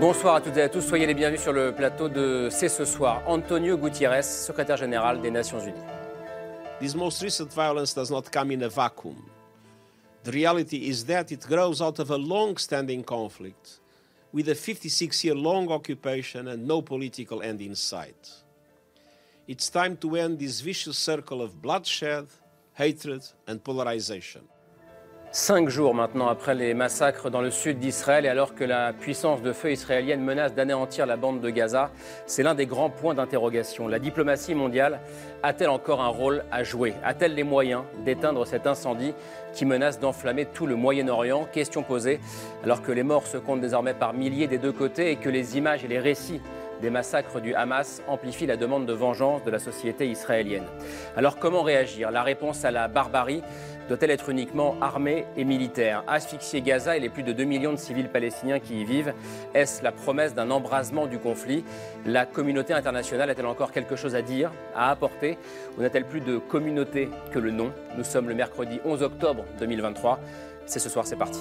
Bonsoir à toutes et à tous, soyez les bienvenus sur le plateau de C'est ce soir. Antonio Gutiérrez, secrétaire général des Nations Unies. This most recent violence does not come in a vacuum. The reality is that it grows out of a long standing conflict with a 56 year long occupation and no political end in sight. It's time to end this vicious circle of bloodshed, hatred, and polarization. Cinq jours maintenant après les massacres dans le sud d'Israël et alors que la puissance de feu israélienne menace d'anéantir la bande de Gaza, c'est l'un des grands points d'interrogation. La diplomatie mondiale a-t-elle encore un rôle à jouer? A-t-elle les moyens d'éteindre cet incendie qui menace d'enflammer tout le Moyen-Orient? Question posée alors que les morts se comptent désormais par milliers des deux côtés et que les images et les récits des massacres du Hamas amplifient la demande de vengeance de la société israélienne. Alors comment réagir? La réponse à la barbarie doit-elle être uniquement armée et militaire Asphyxier Gaza et les plus de 2 millions de civils palestiniens qui y vivent, est-ce la promesse d'un embrasement du conflit La communauté internationale a-t-elle encore quelque chose à dire, à apporter Ou n'a-t-elle plus de communauté que le nom Nous sommes le mercredi 11 octobre 2023. C'est ce soir, c'est parti.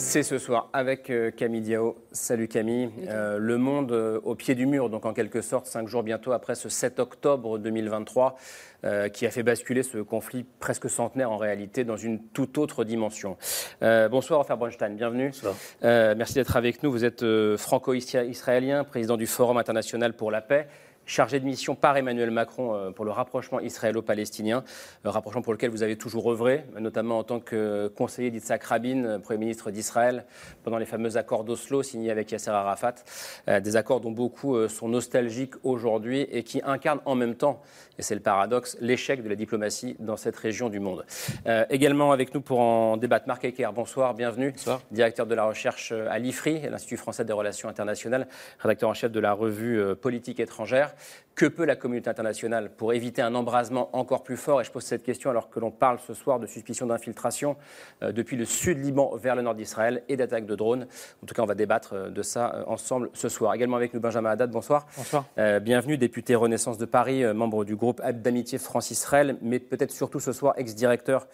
C'est ce soir avec euh, Camille Diao. Salut Camille. Euh, le monde euh, au pied du mur, donc en quelque sorte, cinq jours bientôt après ce 7 octobre 2023, euh, qui a fait basculer ce conflit presque centenaire en réalité dans une toute autre dimension. Euh, bonsoir, Ofer Bronstein, bienvenue. Euh, merci d'être avec nous. Vous êtes euh, franco-israélien, président du Forum international pour la paix chargé de mission par Emmanuel Macron euh, pour le rapprochement israélo-palestinien, euh, rapprochement pour lequel vous avez toujours œuvré, notamment en tant que conseiller d'Yitzhak Rabin, euh, Premier ministre d'Israël, pendant les fameux accords d'Oslo signés avec Yasser Arafat, des accords dont beaucoup sont nostalgiques aujourd'hui et qui incarnent en même temps, et c'est le paradoxe, l'échec de la diplomatie dans cette région du monde. Euh, également avec nous pour en débattre, Marc Ecker, bonsoir, bienvenue, Bonsoir. directeur de la recherche à l'IFRI, l'Institut français des relations internationales, rédacteur en chef de la revue Politique étrangère. Que peut la communauté internationale pour éviter un embrasement encore plus fort Et je pose cette question alors que l'on parle ce soir de suspicion d'infiltration euh, depuis le sud Liban vers le nord d'Israël et d'attaques de drones. En tout cas, on va débattre euh, de ça euh, ensemble ce soir. Également avec nous Benjamin Haddad, bonsoir. Bonsoir. Euh, bienvenue, député Renaissance de Paris, membre du groupe d'amitié France-Israël, mais peut-être surtout ce soir ex-directeur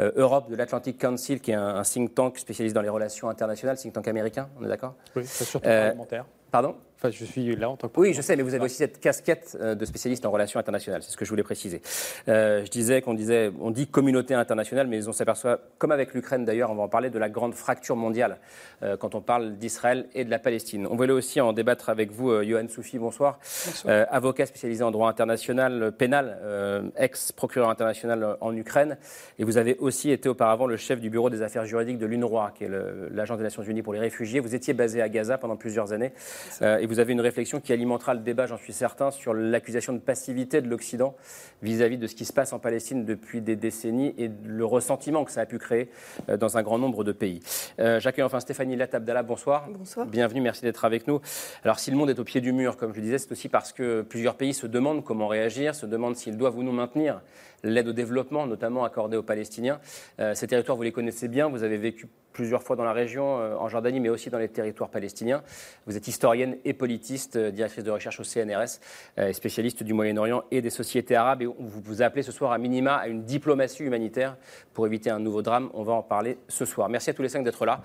euh, Europe de l'Atlantic Council, qui est un, un think tank spécialisé dans les relations internationales, think tank américain, on est d'accord? Oui, c'est surtout parlementaire. Pardon? Enfin, je suis là en tant que. Oui, je sais, mais vous avez aussi cette casquette euh, de spécialiste en relations internationales. C'est ce que je voulais préciser. Euh, je disais qu'on disait, on dit communauté internationale, mais on s'aperçoit, comme avec l'Ukraine d'ailleurs, on va en parler de la grande fracture mondiale euh, quand on parle d'Israël et de la Palestine. On voulait aussi en débattre avec vous, euh, Johan Soufi, bonsoir. Euh, avocat spécialisé en droit international pénal, euh, ex-procureur international en Ukraine, et vous avez aussi été auparavant le chef du bureau des affaires juridiques de l'UNRWA, qui est l'agence des Nations Unies pour les réfugiés. Vous étiez basé à Gaza pendant plusieurs années, euh, et vous avez une réflexion qui alimentera le débat, j'en suis certain, sur l'accusation de passivité de l'Occident vis-à-vis de ce qui se passe en Palestine depuis des décennies et le ressentiment que ça a pu créer euh, dans un grand nombre de pays. Euh, J'accueille enfin Stéphanie Latabdala, bonsoir. Bonsoir. Bienvenue, merci d'être avec nous. Alors si le monde est au pied du mur, comme je le disais, c'est aussi parce que plusieurs pays se demandent comment réagir, se demandent s'ils doivent ou non maintenir l'aide au développement, notamment accordée aux Palestiniens. Euh, ces territoires, vous les connaissez bien, vous avez vécu plusieurs fois dans la région, euh, en Jordanie, mais aussi dans les territoires palestiniens. Vous êtes historienne et politiste, euh, directrice de recherche au CNRS, euh, spécialiste du Moyen-Orient et des sociétés arabes. Et vous vous appelez ce soir à minima à une diplomatie humanitaire pour éviter un nouveau drame. On va en parler ce soir. Merci à tous les cinq d'être là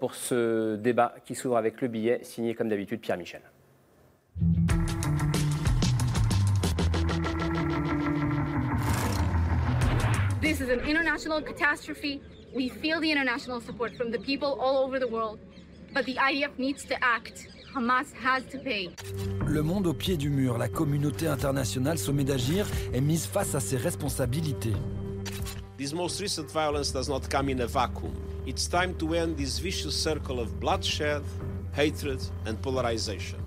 pour ce débat qui s'ouvre avec le billet signé comme d'habitude Pierre Michel. This is an international catastrophe. We feel the international support from the people all over the world. But the IDF needs to act. Hamas has to pay. Le monde au pied du mur, la communauté internationale sommet d'agir est mise face à ses responsabilités. This most recent violence does not come in a vacuum. It's time to end this vicious circle of bloodshed, hatred, and polarization.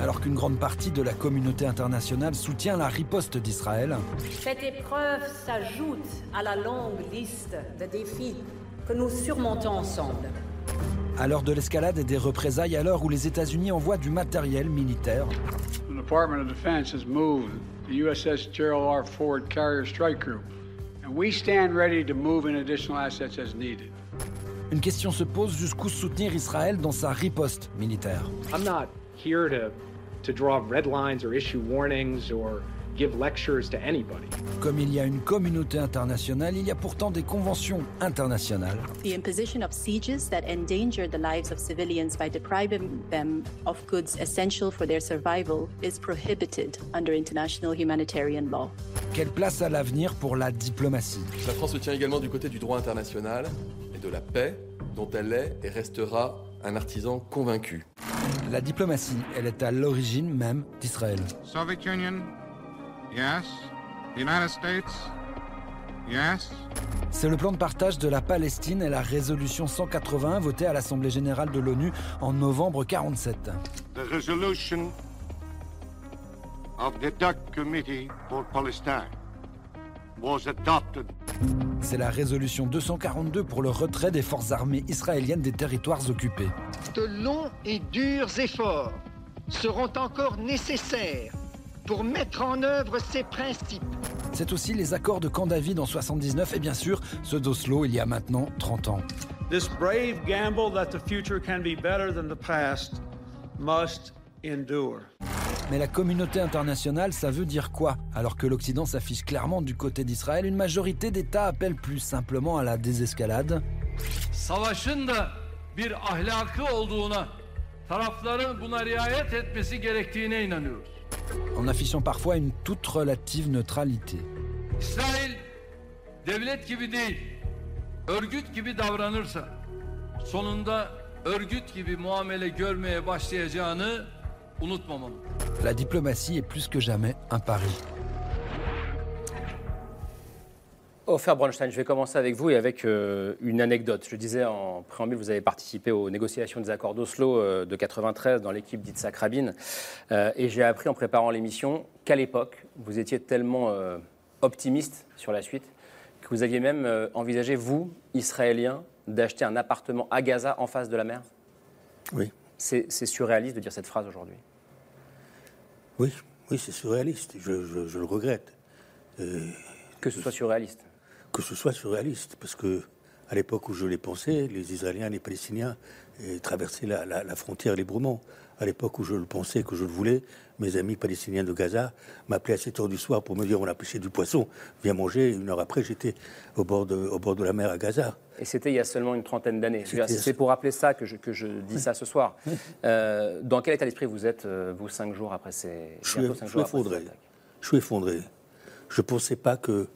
Alors qu'une grande partie de la communauté internationale soutient la riposte d'Israël, Cette épreuve s'ajoute à la longue liste de défis que nous surmontons ensemble. À l'heure de l'escalade et des représailles, à l'heure où les États-Unis envoient du matériel militaire, The Department of Defense has moved the USS Gerald R. Ford Carrier Strike Group, and we stand ready to move in additional assets as needed. une question se pose jusqu'où soutenir Israël dans sa riposte militaire. I'm not here to, to draw red lines or issue warnings or give lectures to anybody. Comme il y a une communauté internationale, il y a pourtant des conventions internationales. The imposition of sieges that endanger the lives of civilians by depriving them of goods essential for their survival is prohibited under international humanitarian law. Quelle place à l'avenir pour la diplomatie? La France se tient également du côté du droit international et de la paix, dont elle est et restera un artisan convaincu. La diplomatie, elle est à l'origine même d'Israël. Soviet Union, yes. The United States, yes. C'est le plan de partage de la Palestine et la résolution 181 votée à l'Assemblée générale de l'ONU en novembre 47. The resolution of the DUC Committee for Palestine was adopted. C'est la résolution 242 pour le retrait des forces armées israéliennes des territoires occupés. De longs et durs efforts seront encore nécessaires pour mettre en œuvre ces principes. C'est aussi les accords de Camp David en 79 et bien sûr ceux d'Oslo il y a maintenant 30 ans. This brave gamble that the future can be better than the past must endure. Mais la communauté internationale, ça veut dire quoi? Alors que l'Occident s'affiche clairement du côté d'Israël, une majorité d'États appelle plus simplement à la désescalade. En affichant parfois une toute relative neutralité. İsrail devlet gibi değil, örgüt gibi davranırsa sonunda örgüt gibi muamele görmeye başlayacağını La diplomatie est plus que jamais un pari. Ofer Bronstein, je vais commencer avec vous et avec euh, une anecdote. Je disais en préambule, vous avez participé aux négociations des accords d'Oslo euh, de 93 dans l'équipe d'Itzhak Rabin. Euh, et j'ai appris en préparant l'émission qu'à l'époque, vous étiez tellement euh, optimiste sur la suite que vous aviez même euh, envisagé, vous, Israélien, d'acheter un appartement à Gaza en face de la mer? Oui. C'est surréaliste de dire cette phrase aujourd'hui. Oui, oui, c'est surréaliste. Je, je- je le regrette. Euh, Que ce soit surréaliste. que ce soit surréaliste, parce que à l'époque où je l'ai pensé, les Israéliens, les Palestiniens eh, traversaient la, la- la frontière librement. À l'époque où je le pensais, que je le voulais, mes amis palestiniens de Gaza m'appelaient à 7 heures du soir pour me dire on a pêché du poisson, viens manger. Une heure après, j'étais au bord de, au bord de la mer à Gaza. Et c'était il y a seulement une trentaine d'années. C'est pour rappeler ça que je, que je dis ça ce soir. Euh, dans quel état d'esprit vous êtes, euh, vous, cinq jours après ces. Je suis, je suis effondré. Je suis effondré. Je ne pensais pas que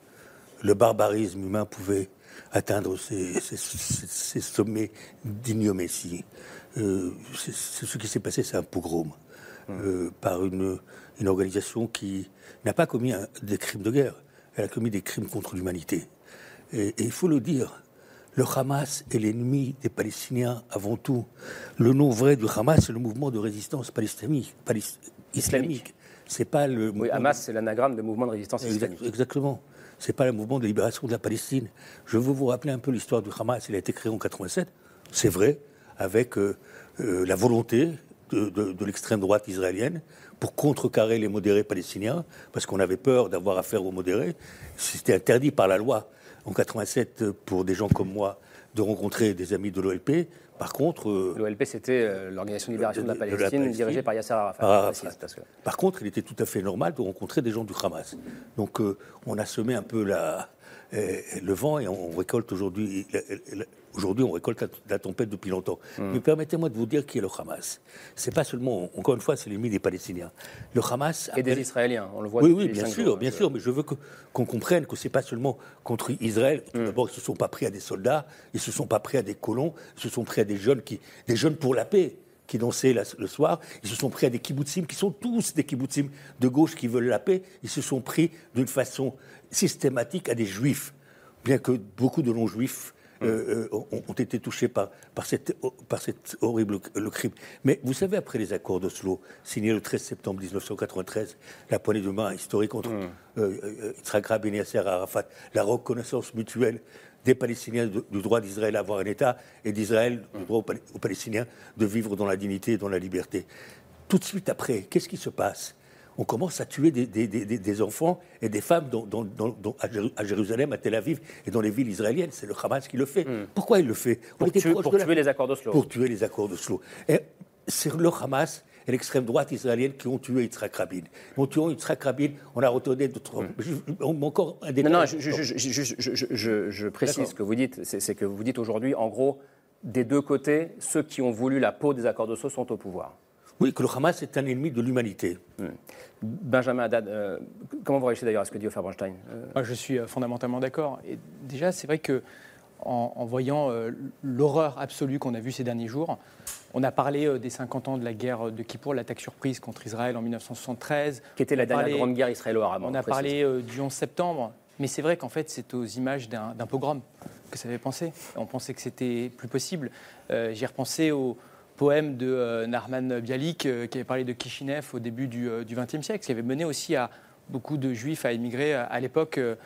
le barbarisme humain pouvait atteindre ces, ces- ces- ces sommets d'ignométie. Euh, ce qui s'est passé, c'est un pogrom euh, par une, une organisation qui n'a pas commis un- des crimes de guerre, elle a commis des crimes contre l'humanité. Et, il faut le dire, le Hamas est l'ennemi des Palestiniens avant tout. Le nom vrai du Hamas, c'est le mouvement de résistance palestinique, islamique. C'est pas le Oui, Hamas, c'est l'anagramme de mouvement de résistance islamique. Exactement. C'est pas le mouvement de libération de la Palestine. Je veux vous rappeler un peu l'histoire du Hamas. Il a été créé en 87, c'est vrai, avec euh, euh, la volonté de, l'extrême droite israélienne pour contrecarrer les modérés palestiniens, parce qu'on avait peur d'avoir affaire aux modérés. C'était interdit par la loi en 87 euh, pour des gens comme moi de rencontrer des amis de l'OLP. Par contre, euh, L'OLP, c'était euh, l'Organisation de libération de la de la Palestine, dirigée par Yasser Arafat. Par je Arafat. précise, parce que- Par contre, il était tout à fait normal de rencontrer des gens du Hamas. Donc, euh, on a semé un peu la, le vent et on récolte aujourd'hui. Aujourd'hui, on récolte la, la tempête depuis longtemps. Hmm. Mais permettez-moi de vous dire qui est le Hamas. C'est pas seulement, encore une fois, c'est l'ennemi des Palestiniens. Le Hamas Et des Israéliens, on le voit oui, oui, bien sûr, jours, bien sûr, mais je veux qu'on comprenne que c'est pas seulement contre Israël. Tout D'abord, ils se sont pas pris à des soldats, ils se sont pas pris à des colons, ils se sont pris à des jeunes qui, des jeunes pour la paix qui dansaient la- le soir. Ils se sont pris à des kibbutzim qui sont tous des kibbutzim de gauche qui veulent la paix. Ils se sont pris d'une façon systématique à des juifs, bien que beaucoup de non-juifs euh, euh, ont, ont été touchés par, par, cette, par cette horrible le crime. Mais vous savez, après les accords d'Oslo, signés le 13 septembre 1993, la poignée de main historique entre euh, euh, Yitzhak Yasser Arafat, la reconnaissance mutuelle des Palestiniens de- du droit d'Israël à avoir un État et d'Israël du droit aux, Pal- aux Palestiniens de vivre dans la dignité et dans la liberté. Tout de suite après, qu'est-ce qui se passe? On commence à tuer des, des- des- des- des enfants et des femmes dans- dans- dans- dans- à Jéru- à Jérusalem, à Tel Aviv et dans les villes israéliennes. C'est le Hamas qui le fait. Pourquoi il le fait On Pour tuer- proche pour de la- tuer les accords d'Oslo. Pour tuer les accords d'Oslo. Et c'est le Hamas et l'extrême droite israélienne qui ont tué Yitzhak Rabin. En tuant Yitzhak Rabin, on a retourné d'autres. On encore un Non, détail. non, je, je- je- précise ce que vous dites. C'est c'est que vous dites aujourd'hui, en gros, des deux côtés, ceux qui ont voulu la peau des accords d'Oslo sont au pouvoir. Oui, que le Hamas est un ennemi de l'humanité. Benjamin Haddad, euh, comment vous réagissez d'ailleurs à ce que dit Ofer Bronstein Euh, Moi, je suis euh, fondamentalement d'accord. Et déjà, c'est vrai que en, en voyant euh, l'horreur absolue qu'on a vue ces derniers jours, on a parlé euh, des 50 ans de la guerre de Kippour, l'attaque surprise contre Israël en 1973. Qui était la dernière parlé- grande guerre israélo-arabe. On a précise. parlé euh, du 11 septembre, mais c'est vrai qu'en fait, c'est aux images d'un pogrom que ça fait penser. On pensait que c'était plus possible. Euh, J'ai repensé au poème de euh, Narman Bialik euh, qui avait parlé de Kishinev au début du XXe siècle, qui avait mené aussi à beaucoup de juifs à émigrer à, l'époque euh,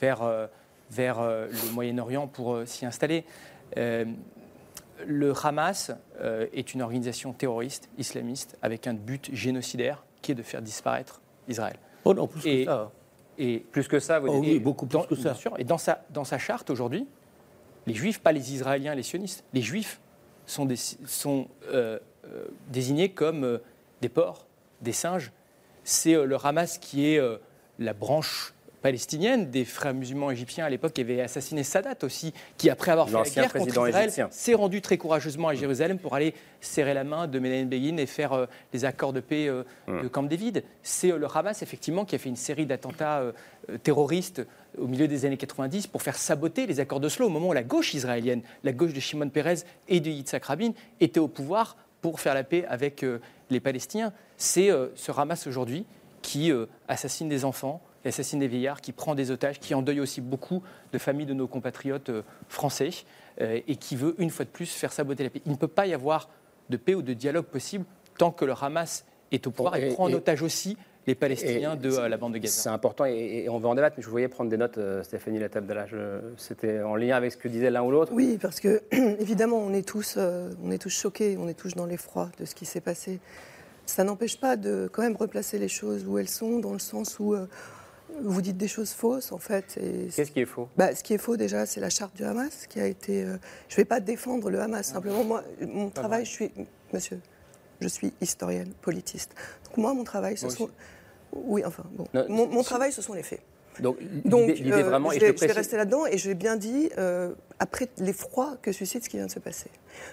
vers, euh, vers euh, le Moyen-Orient pour euh, s'y installer. Euh, le Hamas euh, est une organisation terroriste islamiste avec un but génocidaire qui est de faire disparaître Israël. Oh non, plus et, que ça. Et plus que ça, vous Oh dites oui, beaucoup plus dans- que ça. Bien sûr. Et dans sa, dans sa charte aujourd'hui, les Juifs, pas les Israéliens, les sionistes, les Juifs sont, euh, euh, désignés comme euh, des porcs, des singes. C'est le Hamas qui est la branche palestinienne des frères musulmans égyptiens à l'époque qui avait assassiné Sadat aussi, qui après avoir fait la guerre contre Israël s'est rendu très courageusement à Jérusalem pour aller serrer la main de Menahem Begin et faire euh, les accords de paix euh, Hmm. de Camp David. C'est euh, le Hamas effectivement qui a fait une série d'attentats euh, euh, terroristes au milieu des années 90 pour faire saboter les accords d'Oslo au moment où la gauche israélienne, la gauche de Shimon Peres et de Yitzhak Rabin était au pouvoir pour faire la paix avec euh, les Palestiniens. C'est euh, ce Hamas aujourd'hui qui euh, assassine des enfants, qui assassine des vieillards, qui prend des otages, qui endeuille aussi beaucoup de familles de nos compatriotes euh, français euh, et qui veut une fois de plus faire saboter la paix. Il ne peut pas y avoir de paix ou de dialogue possible tant que le Hamas est au pouvoir et, et- prend en et- otage aussi les Palestiniens Et de euh, la bande de Gaza. C'est important et, et on va en débattre, mais je voyais prendre des notes, euh, Stéphanie Latabdallah. Je- C'était en lien avec ce que disait l'un ou l'autre. Oui, parce que évidemment, on est tous, euh, on est tous choqués, on est tous dans l'effroi de ce qui s'est passé. Ça n'empêche pas de quand même replacer les choses où elles sont, dans le sens où euh, vous dites des choses fausses, en fait. Qu'est-ce qui est faux? Bah, ce qui est faux déjà, c'est la charte du Hamas qui a été. euh, je ne vais pas défendre le Hamas. Simplement, moi, mon travail, je suis, monsieur, je suis historienne, politiste. Donc moi, mon travail, ce Moi sont. aussi. Oui, enfin, bon. Non, mon, travail, ce sont les faits. Donc, Donc, l'idée euh, vraiment, je, et je vais, je rester là-dedans et je l'ai bien dit, euh, après l'effroi que suscite ce qui vient de se passer.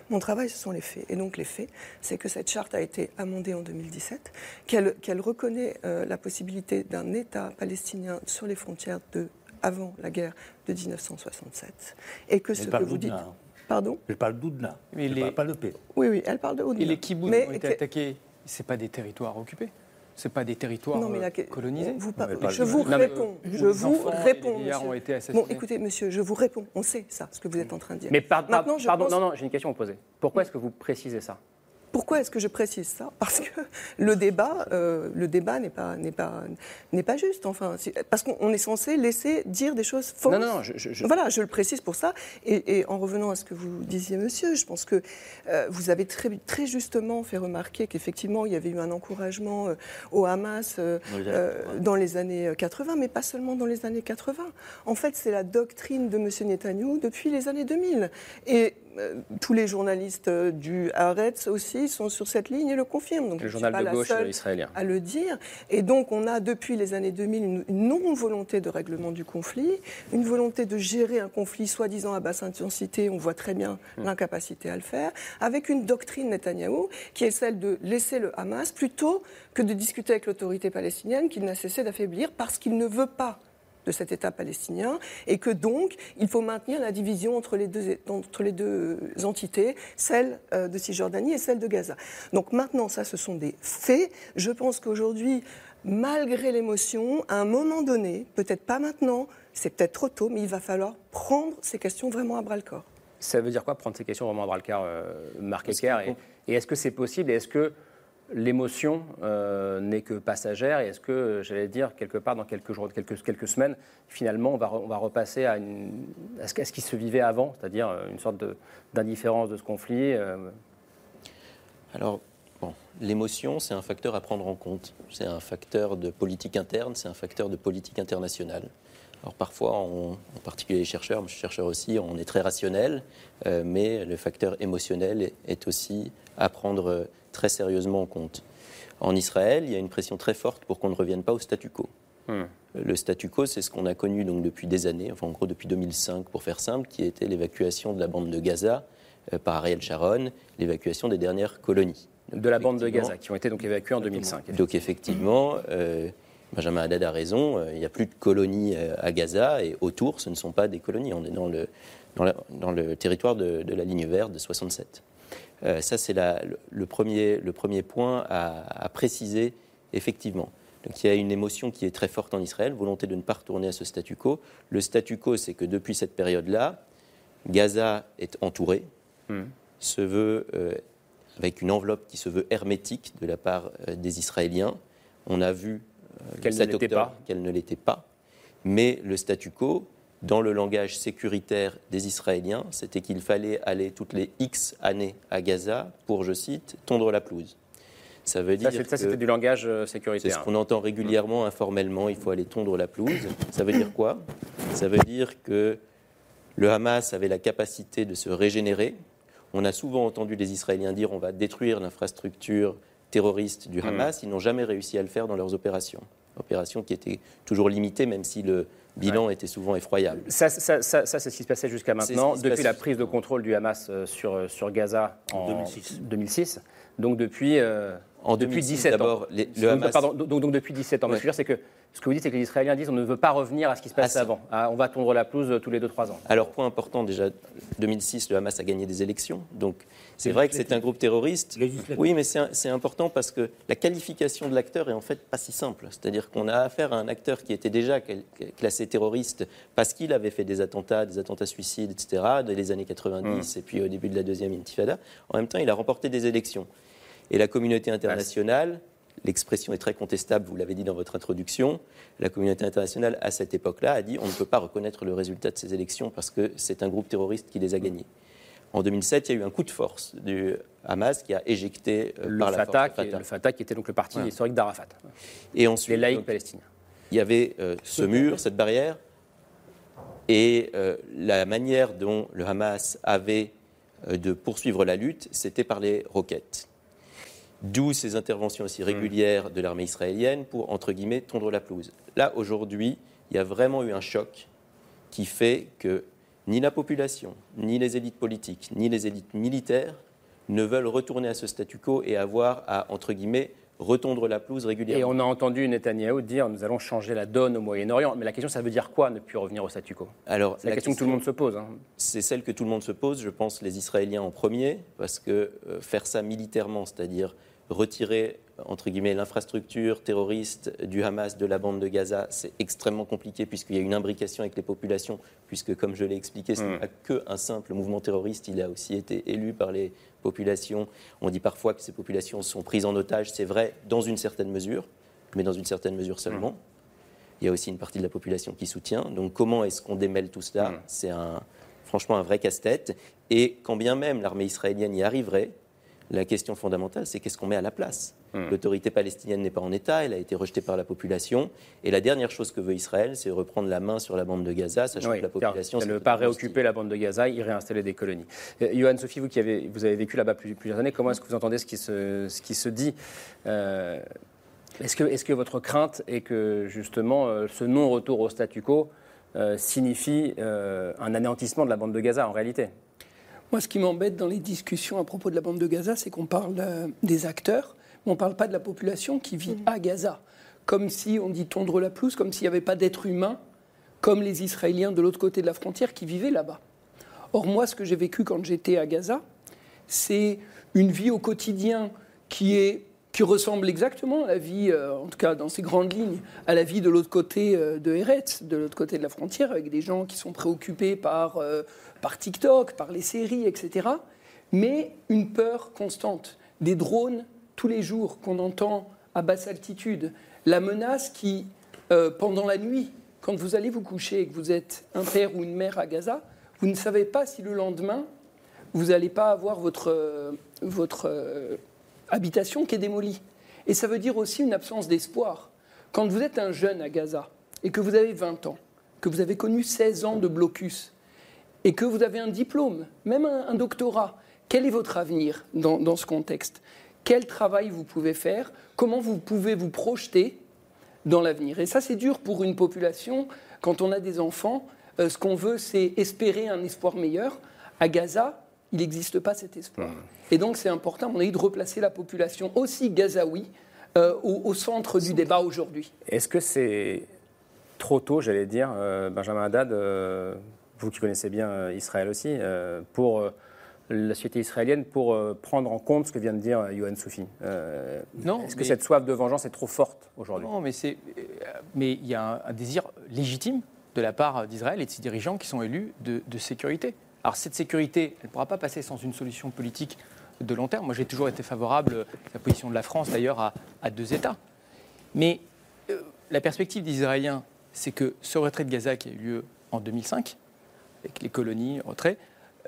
Mon travail, ce sont les faits. Et donc, les faits, c'est que cette charte a été amendée en 2017, qu'elle qu'elle reconnaît euh, la possibilité d'un État palestinien sur les frontières de avant la guerre de 1967. Et que ce Elle que parle vous dites. d'Oudna. Pardon Je parle d'Oudna. Les- parle pas de paix. Oui, oui, elle parle de Oudna. Et les kibbutz Mais ont été que- attaqués. C'est pas des territoires occupés. C'est pas des territoires Non, mais la- euh, colonisés. vous je vous Non, réponds. Je les vous réponds, ont été Bon, écoutez, monsieur, je vous réponds. On sait ça, ce que vous êtes en train de dire. Mais par- par- Maintenant, je pardon, pense- non, non, j'ai une question à vous poser. Pourquoi est-ce que vous précisez ça? Pourquoi est-ce que je précise ça? Parce que le débat, euh, le débat n'est pas, n'est pas, n'est pas juste. Enfin, parce qu'on on est censé laisser dire des choses fausses. Non, non, non, je- je- Voilà, je le précise pour ça. Et, et en revenant à ce que vous disiez, monsieur, je pense que euh, vous avez très, très justement fait remarquer qu'effectivement, il y avait eu un encouragement euh, au Hamas euh, Dans les années euh, dans les années 80, mais pas seulement dans les années 80. En fait, c'est la doctrine de monsieur Netanyahou depuis les années 2000. Et euh, tous les journalistes euh, du Haaretz aussi sont sur cette ligne et le confirment. Donc, Le je ne suis journal pas de la gauche seule israélien. à le dire. Et donc, on a depuis les années 2000 une, une non-volonté de règlement du conflit, une volonté de gérer un conflit soi-disant à basse intensité, on voit très bien Hmm. l'incapacité à le faire, avec une doctrine Netanyahou qui est celle de laisser le Hamas plutôt que de discuter avec l'autorité palestinienne qu'il n'a cessé d'affaiblir parce qu'il ne veut pas de cet État palestinien et que donc il faut maintenir la division entre les deux, entre les deux entités, celle euh, de Cisjordanie et celle de Gaza. Donc maintenant, ça, ce sont des faits. Je pense qu'aujourd'hui, malgré l'émotion, à un moment donné, peut-être pas maintenant, c'est peut-être trop tôt, mais il va falloir prendre ces questions vraiment à bras le corps. Ça veut dire quoi prendre ces questions vraiment à bras le corps, euh, Marc Ecker Et, et est-ce que c'est possible Et est-ce que l'émotion euh, n'est que passagère et est-ce que, j'allais dire, quelque part, dans quelques jours, quelques, quelques semaines, finalement, on va, on va repasser à, une, à ce, qui se vivait avant, c'est-à-dire euh, une sorte d'indifférence de, ce conflit euh Alors, bon, l'émotion, c'est un facteur à prendre en compte. C'est un facteur de politique interne, c'est un facteur de politique internationale. Alors parfois, en particulier les chercheurs, je suis chercheur aussi, on est très rationnel, mais le facteur émotionnel est aussi à prendre très sérieusement en compte. En Israël, il y a une pression très forte pour qu'on ne revienne pas au statu quo. Hmm. Le statu quo, c'est ce qu'on a connu donc depuis des années, enfin en gros depuis 2005 pour faire simple, qui était l'évacuation de la bande de Gaza euh, par Ariel Sharon, l'évacuation des dernières colonies. De la bande de Gaza, qui ont été donc évacuées en 2005. Donc effectivement, euh, Benjamin Haddad a raison, euh, il n'y a plus de colonies à Gaza et autour, ce ne sont pas des colonies, on est dans le, dans, le territoire de, de la ligne verte de 67. Euh, ça, c'est le, premier, le premier point à, préciser effectivement. Donc il y a une émotion qui est très forte en Israël, volonté de ne pas retourner à ce statu quo. Le statu quo, c'est que depuis cette période-là, Gaza est entouré, hmm. se veut, euh, avec une enveloppe qui se veut hermétique de la part euh, des Israéliens. On a vu qu'elle ne l'était pas. Mais le statu quo, dans le langage sécuritaire des Israéliens, c'était qu'il fallait aller toutes les X années à Gaza pour, je cite, tondre la pelouse. Ça veut dire ça, c'était du langage euh, sécuritaire. C'est ce qu'on entend régulièrement, informellement, il faut aller tondre la pelouse. Ça veut dire quoi? Ça veut dire que le Hamas avait la capacité de se régénérer. On a souvent entendu les Israéliens dire on va détruire l'infrastructure terroriste du hmm. Hamas. Ils n'ont jamais réussi à le faire dans leurs opérations. Opérations qui étaient toujours limitées, même si le, bilan était souvent effroyable. Ça, ça, ça, c'est ce qui se passait jusqu'à maintenant, depuis la prise de contrôle du Hamas euh, sur, euh, sur Gaza en 2006. 2006. Donc depuis, euh, en depuis 17 ans. Les, le Hamas... Pardon, donc, donc, depuis 17 ans. Ouais. Ce que je veux dire, c'est que ce que vous dites, c'est que les Israéliens disent on ne veut pas revenir à ce qui se passait ah, avant. Ah, on va tondre la pelouse tous les 2-3 ans. Alors, point important, déjà, 2006, le Hamas a gagné des élections. Donc, c'est vrai que c'est un groupe terroriste. Oui, mais c'est important parce que la qualification de l'acteur est en fait pas si simple. C'est-à-dire qu'on a affaire à un acteur qui était déjà classé terroriste parce qu'il avait fait des attentats, des attentats suicides, etc., dès les années 90 mmh. et puis au début de la deuxième intifada. En même temps, il a remporté des élections. Et la communauté internationale, l'expression est très contestable, vous l'avez dit dans votre introduction, la communauté internationale, à cette époque-là, a dit on ne peut pas reconnaître le résultat de ces élections parce que c'est un groupe terroriste qui les a gagnées. En 2007, il y a eu un coup de force du Hamas qui a éjecté euh, le, par Fatah, la Fatah. le Fatah, qui était donc le parti historique d'Arafat. Et ensuite, les laïcs palestiniens. Il y avait euh, ce mur, cette barrière, et euh, la manière dont le Hamas avait de poursuivre la lutte, c'était par les roquettes. D'où ces interventions aussi régulières de l'armée israélienne pour, entre guillemets, tondre la pelouse. Là, aujourd'hui, il y a vraiment eu un choc qui fait que ni la population, ni les élites politiques, ni les élites militaires ne veulent retourner à ce statu quo et avoir à, entre guillemets, retondre la pelouse régulièrement. Et on a entendu Netanyahou dire nous allons changer la donne au Moyen-Orient. Mais la question, ça veut dire quoi ne plus revenir au statu quo? Alors, C'est la, question, que tout le monde se pose. Hein. C'est celle que tout le monde se pose, je pense les Israéliens en premier, parce que euh, faire ça militairement, c'est-à-dire retirer entre guillemets l'infrastructure terroriste du Hamas de la bande de Gaza, c'est extrêmement compliqué puisqu'il y a une imbrication avec les populations, puisque comme je l'ai expliqué, ce n'est mm. pas qu'un simple mouvement terroriste, il a aussi été élu par les populations. On dit parfois que ces populations sont prises en otage, c'est vrai dans une certaine mesure, mais dans une certaine mesure seulement. Mm. Il y a aussi une partie de la population qui soutient. Donc comment est-ce qu'on démêle tout cela? Mm. C'est un, franchement un vrai casse-tête. Et quand bien même l'armée israélienne y arriverait, la question fondamentale, c'est qu'est-ce qu'on met à la place hmm. L'autorité palestinienne n'est pas en état, elle a été rejetée par la population. Et la dernière chose que veut Israël, c'est reprendre la main sur la bande de Gaza, sachant que la population. Elle ne veut pas réoccuper la bande de Gaza, y réinstaller des colonies. Euh, Johan Sophie, vous qui avez, vous avez vécu là-bas plusieurs années, comment est-ce que vous entendez ce qui se, ce qui se dit euh, Est-ce que, est que, votre crainte est que justement euh, ce non-retour au statu quo signifie un anéantissement de la bande de Gaza en réalité? Moi, ce qui m'embête dans les discussions à propos de la bande de Gaza, c'est qu'on parle euh, des acteurs, mais on ne parle pas de la population qui vit mm. à Gaza. Comme si on dit tondre la pelouse, comme s'il n'y avait pas d'êtres humains, comme les Israéliens de l'autre côté de la frontière qui vivaient là-bas. Or, moi, ce que j'ai vécu quand j'étais à Gaza, c'est une vie au quotidien qui est qui ressemble exactement à la vie, euh, en tout cas dans ses grandes lignes, à la vie de l'autre côté euh, de Eretz, de l'autre côté de la frontière, avec des gens qui sont préoccupés par par TikTok, par les séries, etc. Mais une peur constante, des drones tous les jours qu'on entend à basse altitude, la menace qui, euh, pendant la nuit, quand vous allez vous coucher et que vous êtes un père ou une mère à Gaza, vous ne savez pas si le lendemain, vous n'allez pas avoir votre, euh, votre euh, habitation qui est démolie. Et ça veut dire aussi une absence d'espoir. Quand vous êtes un jeune à Gaza et que vous avez 20 ans, que vous avez connu 16 ans de blocus et que vous avez un diplôme, même un, doctorat, quel est votre avenir dans, dans ce contexte? Quel travail vous pouvez faire? Comment vous pouvez vous projeter dans l'avenir? Et ça, c'est dur pour une population. Quand on a des enfants, euh, ce qu'on veut, c'est espérer un espoir meilleur. À Gaza, il n'existe pas cet espoir. Et donc, c'est important, à mon avis, de replacer la population aussi gazaoui euh, au, au centre du débat aujourd'hui. Est-ce que c'est trop tôt, j'allais dire, euh, Benjamin Haddad, euh, vous qui connaissez bien Israël aussi, euh, pour euh, la société israélienne, pour euh, prendre en compte ce que vient de dire Yohann Soufi Euh, Non, Est-ce que mais- cette soif de vengeance est trop forte aujourd'hui? Non, mais c'est, mais il y a un, un désir légitime de la part d'Israël et de ses dirigeants qui sont élus de, de sécurité. Alors cette sécurité, elle ne pourra pas passer sans une solution politique de long terme. Moi, j'ai toujours été favorable, euh, la position de la France d'ailleurs, à, à deux États. Mais euh, la perspective des Israéliens, c'est que ce retrait de Gaza qui a eu lieu en 2005, avec les colonies, retrait,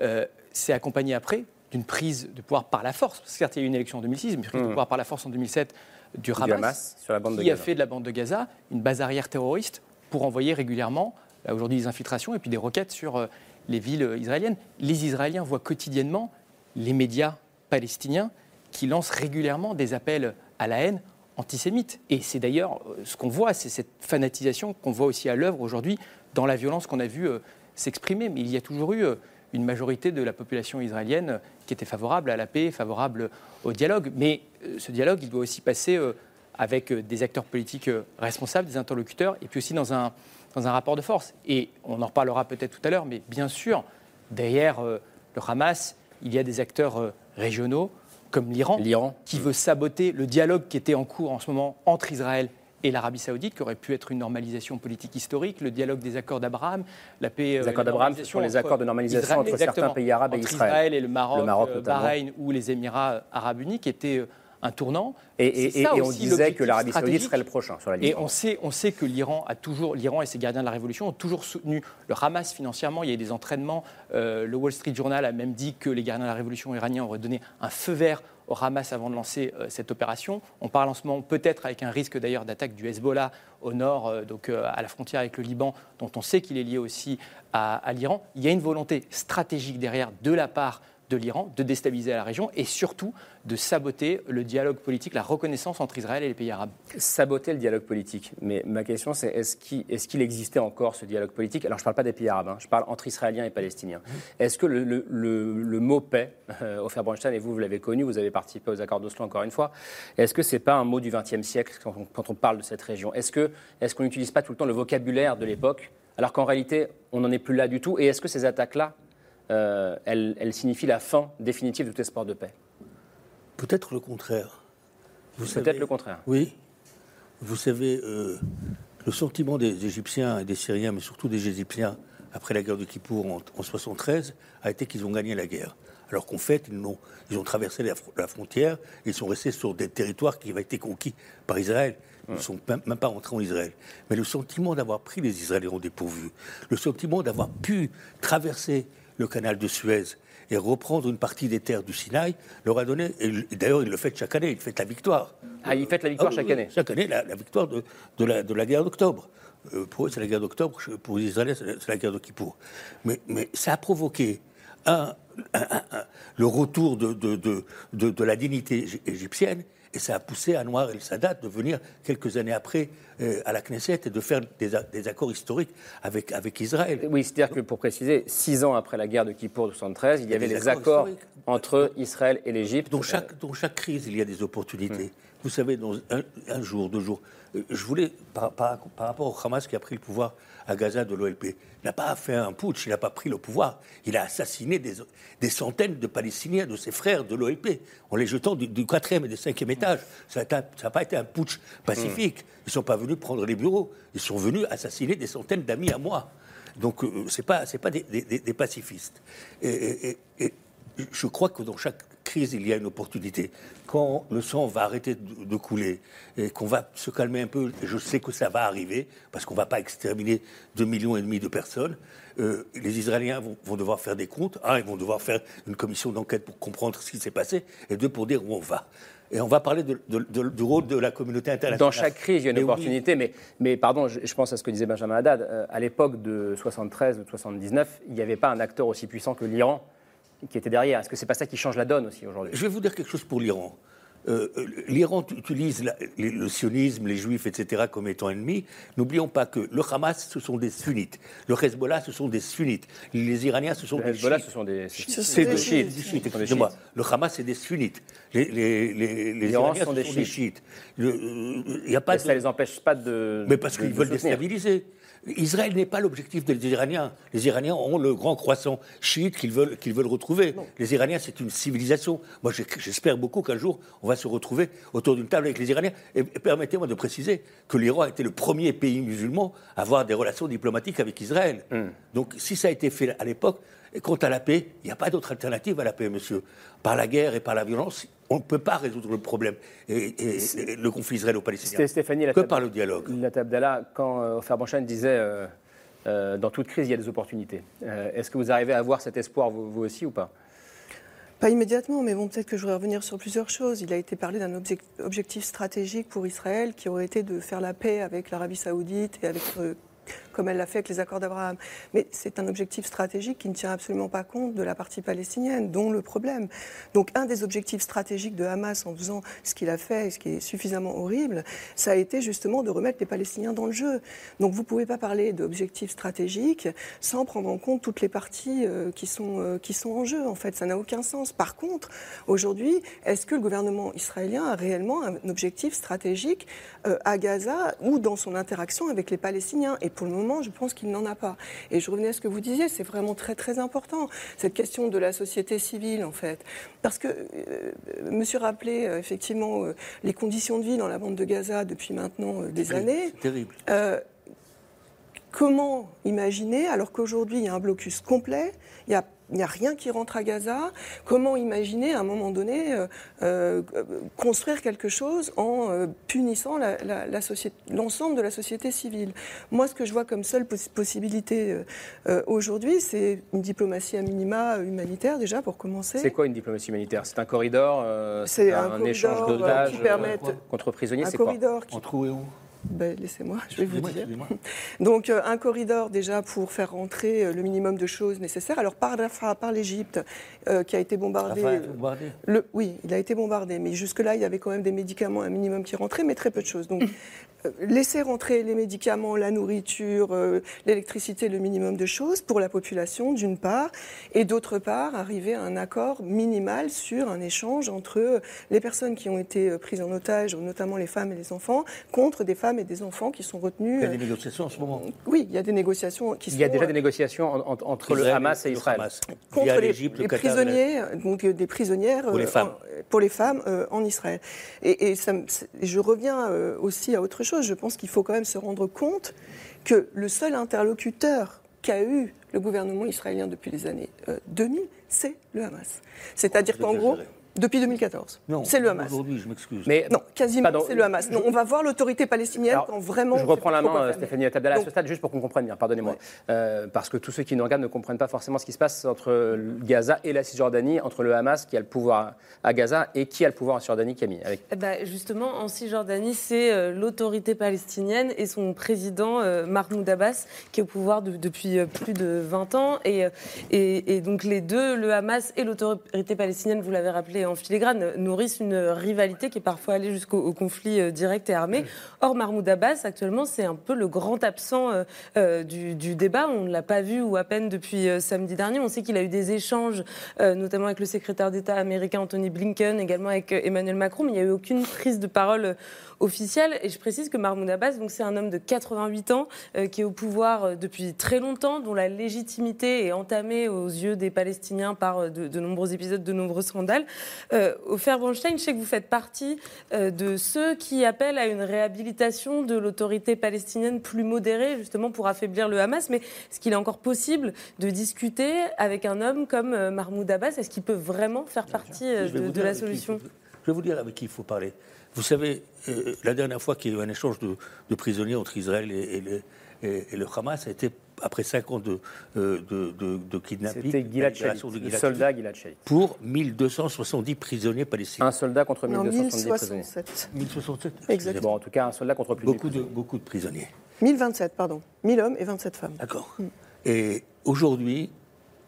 euh, c'est accompagné après d'une prise de pouvoir par la force. Certes, il y a eu une élection en 2006, mais prise de Mhm. pouvoir par la force en 2007 du Du Hamas, sur la bande de qui a Gaza. fait de la bande de Gaza une base arrière terroriste pour envoyer régulièrement, aujourd'hui, des infiltrations et puis des roquettes sur euh, les villes israéliennes. Les Israéliens voient quotidiennement les médias palestiniens qui lancent régulièrement des appels à la haine antisémite. Et c'est d'ailleurs euh, ce qu'on voit, c'est cette fanatisation qu'on voit aussi à l'œuvre aujourd'hui dans la violence qu'on a vu euh, s'exprimer. Mais il y a toujours eu euh, une majorité de la population israélienne qui était favorable à la paix, favorable au dialogue. Mais ce dialogue, il doit aussi passer avec des acteurs politiques responsables, des interlocuteurs, et puis aussi dans un, dans un rapport de force. Et on en reparlera peut-être tout à l'heure, mais bien sûr, derrière euh, le Hamas, il y a des acteurs euh, régionaux comme l'Iran, qui veut saboter le dialogue qui était en cours en ce moment entre Israël et l'Arabie Saoudite, qui aurait pu être une normalisation politique historique, le dialogue des accords d'Abraham, la paix. Les euh, accords la d'Abraham, ce sont les accords de normalisation Israël- entre certains pays arabes et entre Israël. et le Maroc, Le Maroc. Bahreïn ou les Émirats arabes unis, qui étaient un tournant. Et- et- et on disait que l'Arabie Saoudite serait le prochain sur la Et liste. on sait, on sait que l'Iran a toujours, l'Iran et ses gardiens de la révolution ont toujours soutenu le Hamas financièrement. Il y a eu des entraînements. Euh, le Wall Street Journal a même dit que les gardiens de la révolution iraniens auraient donné un feu vert au Hamas avant de lancer euh, cette opération. On parle en ce moment peut-être avec un risque d'ailleurs d'attaque du Hezbollah au nord, euh, donc euh, à la frontière avec le Liban, dont on sait qu'il est lié aussi à, à l'Iran. Il y a une volonté stratégique derrière de la part de l'Iran de déstabiliser la région et surtout de saboter le dialogue politique, la reconnaissance entre Israël et les pays arabes. Saboter le dialogue politique. Mais ma question, c'est est-ce qu'il est existait encore ce dialogue politique? Alors, je ne parle pas des pays arabes, hein, je parle entre Israéliens et Palestiniens. Est-ce que le, le- le- le mot paix, euh, Ofer Bronstein, et vous, vous l'avez connu, vous avez participé aux accords d'Oslo encore une fois, est-ce que ce n'est pas un mot du XXe siècle quand on, quand on parle de cette région? Est-ce qu'on n'utilise pas tout le temps le vocabulaire de l'époque, alors qu'en réalité, on n'en est plus là du tout? Et est-ce que ces attaques-là, euh, elles signifient la fin définitive de tout espoir de paix Peut-être le contraire. Peut-être le contraire. Oui. Vous savez, euh, le sentiment des Égyptiens et des Syriens, mais surtout des Égyptiens, après la guerre de Kippour en, en 73, a été qu'ils ont gagné la guerre. Alors qu'en fait, ils ont, ils ont traversé la, fr- la frontière, ils sont restés sur des territoires qui avaient été conquis par Israël. Ils ne sont même, même pas rentrés en Israël. Mais le sentiment d'avoir pris les Israéliens au dépourvu, le sentiment d'avoir pu traverser le canal de Suez et reprendre une partie des terres du Sinaï, leur a donné, et d'ailleurs il le fait chaque année, il fête la victoire. Ah, il fête la victoire oui, chaque année Chaque année, la, la victoire de, de la, de la guerre d'octobre. Euh, pour eux, c'est la guerre d'octobre, pour les Israéliens, c'est la, guerre de Kippour. Mais, mais ça a provoqué un, un- un- un- le retour de, de, de, la dignité égy- égyptienne, et ça a poussé Anwar el-Sadat de venir quelques années après euh, à la Knesset et de faire des, accords historiques avec, avec Israël. Oui, c'est-à-dire que pour préciser, six ans après la guerre de Kippour de 73, il y avait des des accords accords entre Israël et l'Égypte. Dans chaque, dans chaque crise, il y a des opportunités. Vous savez, dans un, un jour, deux jours, euh, je voulais, par, par- par rapport au Hamas qui a pris le pouvoir à Gaza de l'OLP, n'a pas fait un putsch, il n'a pas pris le pouvoir. Il a assassiné des, des centaines de Palestiniens, de ses frères de l'OLP, en les jetant du, quatrième et du cinquième étage. Ça n'a pas été un putsch pacifique. Ils ne sont pas venus prendre les bureaux. Ils sont venus assassiner des centaines d'amis à moi. Donc, euh, ce n'est pas, pas des, des- des- des pacifistes. Et, et- et- et je crois que dans chaque crise, il y a une opportunité. Quand le sang va arrêter de, couler et qu'on va se calmer un peu, je sais que ça va arriver, parce qu'on ne va pas exterminer 2 millions et demi de personnes, euh, les Israéliens vont, vont devoir faire des comptes. Un, ils vont devoir faire une commission d'enquête pour comprendre ce qui s'est passé, et deux, pour dire où on va. Et on va parler de- de- de- du rôle de la communauté internationale. Dans chaque crise, il y a une Mais oui, opportunité, mais, mais pardon, je, je pense à ce que disait Benjamin Haddad. Euh, à l'époque de 73 ou de 79, il n'y avait pas un acteur aussi puissant que l'Iran qui était derrière. Est-ce que c'est pas ça qui change la donne aussi aujourd'hui? Je vais vous dire quelque chose pour l'Iran. Euh, euh, L'Iran utilise la- les- le sionisme, les juifs, etc., comme étant ennemis. N'oublions pas que le Hamas, ce sont des sunnites. Le Hezbollah, ce sont des sunnites. Les Iraniens, ce sont Le des Hezbollah, chiites. ce sont des- C'est ce sont des chiites. chiites. Sont Excusez-moi. chiites. Le Hamas, c'est des sunnites. Les, les, les, les L'Iran, Iraniens, ce sont des chiites. chiites. Le- euh, Il n'y a pas ça ne les empêche pas de. mais parce qu'ils veulent soutenir. déstabiliser. Israël n'est pas l'objectif des Iraniens. Les Iraniens ont le grand croissant chiite qu'ils veulent, qu'ils veulent retrouver. Les Iraniens, c'est une civilisation. Moi, j'espère beaucoup qu'un jour, on va se retrouver autour d'une table avec les Iraniens. Et, et permettez-moi de préciser que l'Iran a été le premier pays musulman à avoir des relations diplomatiques avec Israël. Hmm. Donc, si ça a été fait à l'époque, et quant à la paix, il n'y a pas d'autre alternative à la paix, monsieur. Par la guerre et par la violence, on ne peut pas résoudre le problème. Et, et- et le conflit israélo-palestinien. Que Latab- par le dialogue? Latab Abdallah, quand euh, Ofer Banchan disait euh, euh, dans toute crise, il y a des opportunités. Euh, Est-ce que vous arrivez à avoir cet espoir, vous, vous aussi, ou pas? Pas immédiatement, mais bon, peut-être que je voudrais revenir sur plusieurs choses. Il a été parlé d'un objec- objectif stratégique pour Israël qui aurait été de faire la paix avec l'Arabie saoudite et avec, euh, comme elle l'a fait avec les accords d'Abraham. Mais c'est un objectif stratégique qui ne tient absolument pas compte de la partie palestinienne, dont le problème. Donc un des objectifs stratégiques de Hamas en faisant ce qu'il a fait, ce qui est suffisamment horrible, ça a été justement de remettre les Palestiniens dans le jeu. Donc vous ne pouvez pas parler d'objectifs stratégiques sans prendre en compte toutes les parties euh, qui, sont, euh, qui sont en jeu. En fait, ça n'a aucun sens. Par contre, aujourd'hui, est-ce que le gouvernement israélien a réellement un objectif stratégique euh, à Gaza ou dans son interaction avec les Palestiniens? Et pour je pense qu'il n'en a pas. Et je revenais à ce que vous disiez, c'est vraiment très très important, cette question de la société civile, en fait. Parce que, euh, monsieur rappelait euh, effectivement euh, les conditions de vie dans la bande de Gaza depuis maintenant euh, des années. C'est terrible. Euh, comment imaginer, alors qu'aujourd'hui il y a un blocus complet, il n'y a, il n'y a rien qui rentre à Gaza, comment imaginer à un moment donné euh, euh, construire quelque chose en euh, punissant la- la- la société- l'ensemble de la société civile? Moi, ce que je vois comme seule possi- possibilité aujourd'hui, c'est une diplomatie à minima humanitaire déjà pour commencer. C'est quoi une diplomatie humanitaire? C'est un corridor euh, C'est un, un corridor, échange d'otages qui permette- contre prisonniers? un quoi? corridor qui- Entre où et où? Ben, Laissez-moi, je vais vous dire. Donc euh, un corridor déjà pour faire rentrer euh, le minimum de choses nécessaires. Alors par Rafah, par l'Égypte, euh, qui a été bombardée. Rafah a été bombardée le, oui, il a été bombardé, mais jusque-là, il y avait quand même des médicaments, un minimum qui rentraient, mais très peu de choses. Donc euh, laisser rentrer les médicaments, la nourriture, euh, l'électricité, le minimum de choses pour la population, d'une part, et d'autre part, arriver à un accord minimal sur un échange entre les personnes qui ont été prises en otage, notamment les femmes et les enfants, contre des femmes et des enfants qui sont retenus. Il y a euh, des négociations en ce moment. oui, il y a des négociations qui Il y a sont, déjà euh, des négociations en- en- entre le Hamas et Israël. Hamas. contre Via les, le les Qatar, prisonniers, euh, donc des prisonnières Pour les femmes. en- pour les femmes euh, en Israël. Et, ça je reviens euh, aussi à autre chose. Je pense qu'il faut quand même se rendre compte que le seul interlocuteur qu'a eu le gouvernement israélien depuis les années euh, 2000, c'est le Hamas. C'est-à-dire Vous qu'en gros. Depuis 2014, Non, c'est le Hamas. Aujourd'hui, je m'excuse. Mais Non, quasiment, Pardon, c'est le Hamas. Non, on va voir l'autorité palestinienne Alors, quand vraiment. Je reprends la main. Stéphanie Atabdallah, à ce stade, juste pour qu'on comprenne bien, pardonnez-moi. Euh, parce que tous ceux qui nous regardent ne comprennent pas forcément ce qui se passe entre Gaza et la Cisjordanie, entre le Hamas qui a le pouvoir à Gaza et qui a le pouvoir en Cisjordanie, Camille. Avec... Eh ben, justement, en Cisjordanie, c'est euh, l'autorité palestinienne et son président euh, Mahmoud Abbas qui est au pouvoir de- depuis plus de 20 ans. Et, et, et donc les deux, le Hamas et l'autorité palestinienne, vous l'avez rappelé en filigrane, nourrissent une rivalité qui est parfois allée jusqu'au au conflit euh, direct et armé. Or, Mahmoud Abbas, actuellement, c'est un peu le grand absent euh, euh, du, du débat. On ne l'a pas vu ou à peine depuis euh, samedi dernier. On sait qu'il a eu des échanges, euh, notamment avec le secrétaire d'État américain Anthony Blinken, également avec Emmanuel Macron, mais il n'y a eu aucune prise de parole officielle. Et je précise que Mahmoud Abbas, donc c'est un homme de 88 ans euh, qui est au pouvoir euh, depuis très longtemps, dont la légitimité est entamée aux yeux des Palestiniens par euh, de, de nombreux épisodes, de nombreux scandales. Euh, au Fairbornstein, je sais que vous faites partie euh, de ceux qui appellent à une réhabilitation de l'autorité palestinienne plus modérée, justement pour affaiblir le Hamas. Mais est-ce qu'il est encore possible de discuter avec un homme comme Mahmoud Abbas? Est-ce qu'il peut vraiment faire partie de, la solution? Je vais vous dire avec qui il faut parler. Vous savez, euh, la dernière fois qu'il y a eu un échange de, de prisonniers entre Israël et, et le, et- et le Hamas, ça a été après cinq ans de, euh, de, de- de kidnapping. C'était la Gilad Shalit, de le Gilad soldat Shalit, Gilad Shalit. Pour 1270 prisonniers palestiniens. Un soldat contre Non, 1270 prisonniers. 1067. 1067 Exactement. Bon, en tout cas, un soldat contre plus beaucoup de, beaucoup de prisonniers. 1027, pardon. 1000 hommes et 27 femmes. D'accord. Et aujourd'hui,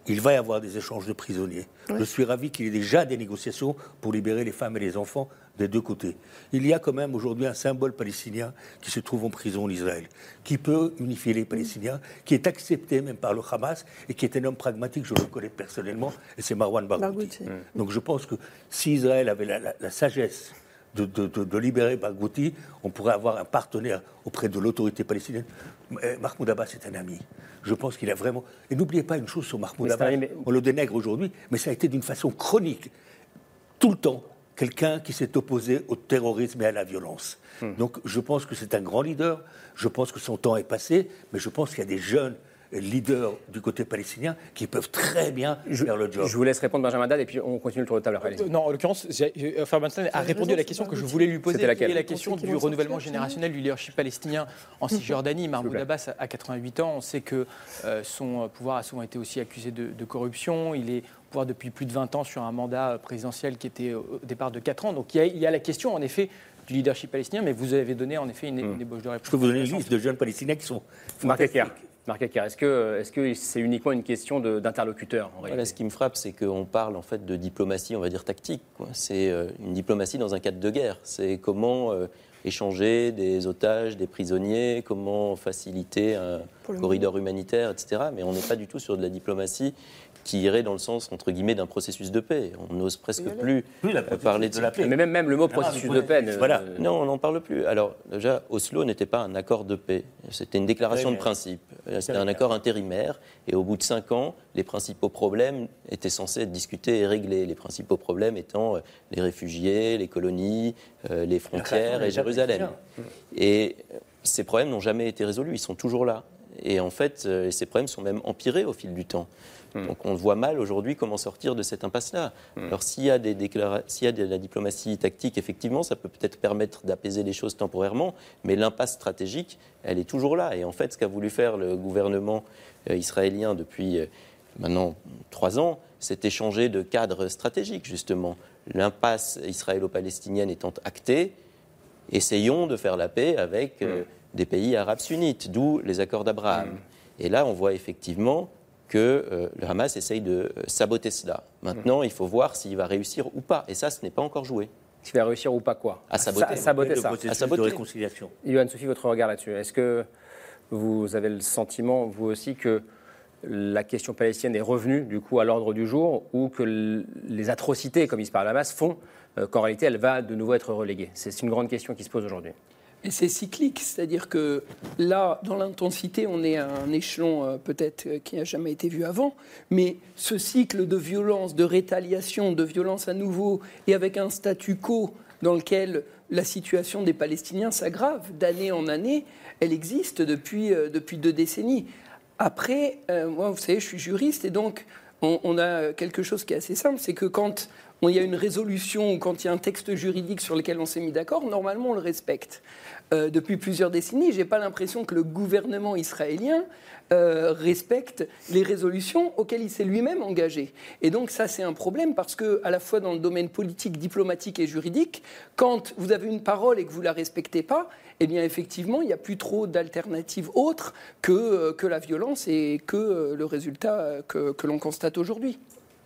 il va y avoir des échanges de prisonniers. Je suis ravi qu'il y ait déjà des négociations pour libérer les femmes et les enfants des deux côtés. Il y a quand même aujourd'hui un symbole palestinien qui se trouve en prison en Israël, qui peut unifier les Palestiniens, qui est accepté même par le Hamas et qui est un homme pragmatique, je le connais personnellement, et c'est Marwan Barghouti. Donc je pense que si Israël avait la, la- la sagesse de, de- de- de libérer Barghouti, on pourrait avoir un partenaire auprès de l'autorité palestinienne. Euh, Mahmoud Abbas est un ami. Je pense qu'il a vraiment. Et n'oubliez pas une chose sur Mahmoud Mais c'est un Abbas. On le dénègre aujourd'hui, mais ça a été d'une façon chronique, tout le temps, quelqu'un qui s'est opposé au terrorisme et à la violence. Hmm. Donc je pense que c'est un grand leader. Je pense que son temps est passé, mais je pense qu'il y a des jeunes leaders du côté palestinien qui peuvent très bien faire le job. Je vous laisse répondre, Benjamin Dad, et puis on continue le tour de table après. Euh, Non, en l'occurrence, j'ai- Farbinstein a répondu à la question que je voulais lui poser, qui est la question du renouvellement générationnel du leadership palestinien en Cisjordanie. Mahmoud Abbas a 88 ans. On sait que euh, son euh, pouvoir a souvent été aussi accusé de, de corruption. Il est pouvoir depuis plus de 20 ans sur un mandat euh, présidentiel qui était au départ de 4 ans. Donc il y a, il y a la question, en effet, du leadership palestinien, mais vous avez donné en effet une, une ébauche de réponse. Je peux vous donner une liste de jeunes palestiniens qui sont. Ecker. Marc est-ce que c'est uniquement une question d'interlocuteur Voilà, ce qui me frappe, c'est qu'on parle en fait de diplomatie, on va dire tactique. C'est euh, une diplomatie dans un cadre de guerre. C'est comment euh, échanger des otages, des prisonniers, comment faciliter un corridor humanitaire, etc. Mais on n'est pas du tout sur de la diplomatie qui irait dans le sens entre guillemets d'un processus de paix. On n'ose presque plus, Plus la parler de la paix. Mais même, même le mot Non, processus de peine. voilà. euh, non, on n'en parle plus. Alors, déjà, Oslo n'était pas un accord de paix. C'était une déclaration Oui, de principe. C'était un accord intérimaire. Et au bout de cinq ans, les principaux problèmes étaient censés être discutés et réglés. Les principaux problèmes étant euh, les réfugiés, les colonies, euh, les frontières et Jérusalem. Et euh, ces problèmes n'ont jamais été résolus. Ils sont toujours là. Et en fait, ces problèmes sont même empirés au fil du temps. Donc on voit mal aujourd'hui comment sortir de cette impasse-là. Alors s'il y, a des déclara- s'il y a de la diplomatie tactique, effectivement, ça peut peut-être permettre d'apaiser les choses temporairement, mais l'impasse stratégique, elle est toujours là. Et en fait, ce qu'a voulu faire le gouvernement euh, israélien depuis euh, maintenant trois ans, c'est échanger de cadres stratégiques, justement. L'impasse israélo-palestinienne étant actée, essayons de faire la paix avec euh, des pays arabes sunnites, d'où les accords d'Abraham. Et là, on voit effectivement que euh, le Hamas essaye de euh, saboter cela. Maintenant, il faut voir s'il va réussir ou pas. Et ça, ce n'est pas encore joué. S'il va réussir ou pas quoi À saboter. Sa- saboter le ça. processus À saboter. de réconciliation. Yoann Sophie, votre regard là-dessus. Est-ce que vous avez le sentiment, vous aussi, que la question palestinienne est revenue du coup à l'ordre du jour ou que les atrocités commises par la masse font euh, qu'en réalité elle va de nouveau être reléguée? C'est une grande question qui se pose aujourd'hui. Et c'est cyclique, c'est-à-dire que là, dans l'intensité, on est à un échelon euh, peut-être euh, qui n'a jamais été vu avant, mais ce cycle de violence, de rétaliation, de violence à nouveau, et avec un statu quo dans lequel la situation des Palestiniens s'aggrave d'année en année, elle existe depuis, euh, depuis deux décennies. Après, moi, vous savez, je suis juriste, et donc on, on a quelque chose qui est assez simple, c'est que quand il y a une résolution ou quand il y a un texte juridique sur lequel on s'est mis d'accord, normalement on le respecte. Euh, depuis plusieurs décennies, j'ai pas l'impression que le gouvernement israélien euh, respecte les résolutions auxquelles il s'est lui-même engagé. Et donc ça, c'est un problème parce que, à la fois dans le domaine politique, diplomatique et juridique, quand vous avez une parole et que vous la respectez pas, eh bien effectivement, il n'y a plus trop d'alternatives autres que, euh, que la violence et que le résultat que, l'on constate aujourd'hui.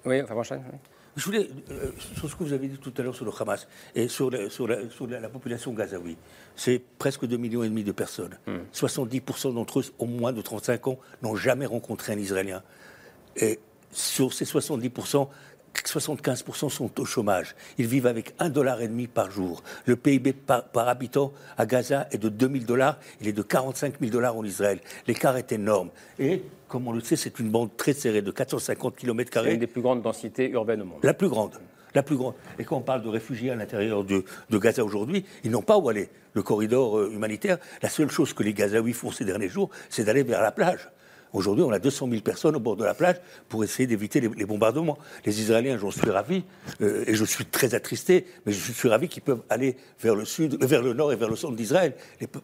Oui, enfin, oui. Je voulais, euh, sur ce que vous avez dit tout à l'heure sur le Hamas et sur la, sur la, sur la, la population gazaoui, c'est presque 2,5 millions et demi de personnes. 70% d'entre eux, au moins de 35 ans, n'ont jamais rencontré un Israélien. Et sur ces 70%, 75% sont au chômage. Ils vivent avec un dollar et demi par jour. Le PIB par, par habitant à Gaza est de 2000 dollars. Il est de 45 000 dollars en Israël. L'écart est énorme. Et, comme on le sait, c'est une bande très serrée de 450 km C'est une des plus grandes densités urbaines au monde. la plus grande. La plus grande. Et quand on parle de réfugiés à l'intérieur de, de Gaza aujourd'hui, ils n'ont pas où aller. Le corridor euh, humanitaire, la seule chose que les Gazaouis font ces derniers jours, c'est d'aller vers la plage. Aujourd'hui, on a 200 000 personnes au bord de la plage pour essayer d'éviter les, bombardements. Les Israéliens, j'en suis ravi, euh, et je suis très attristé, mais je suis ravi qu'ils peuvent aller vers le sud, euh, vers le nord et vers le centre d'Israël.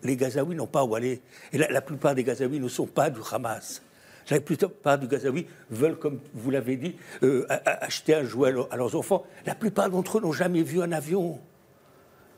Les, Gazaouis n'ont pas où aller. Et la, plupart des Gazaouis ne sont pas du Hamas. La plupart des Gazaouis veulent, comme vous l'avez dit, euh, acheter un jouet à leurs enfants. La plupart d'entre eux n'ont jamais vu un avion.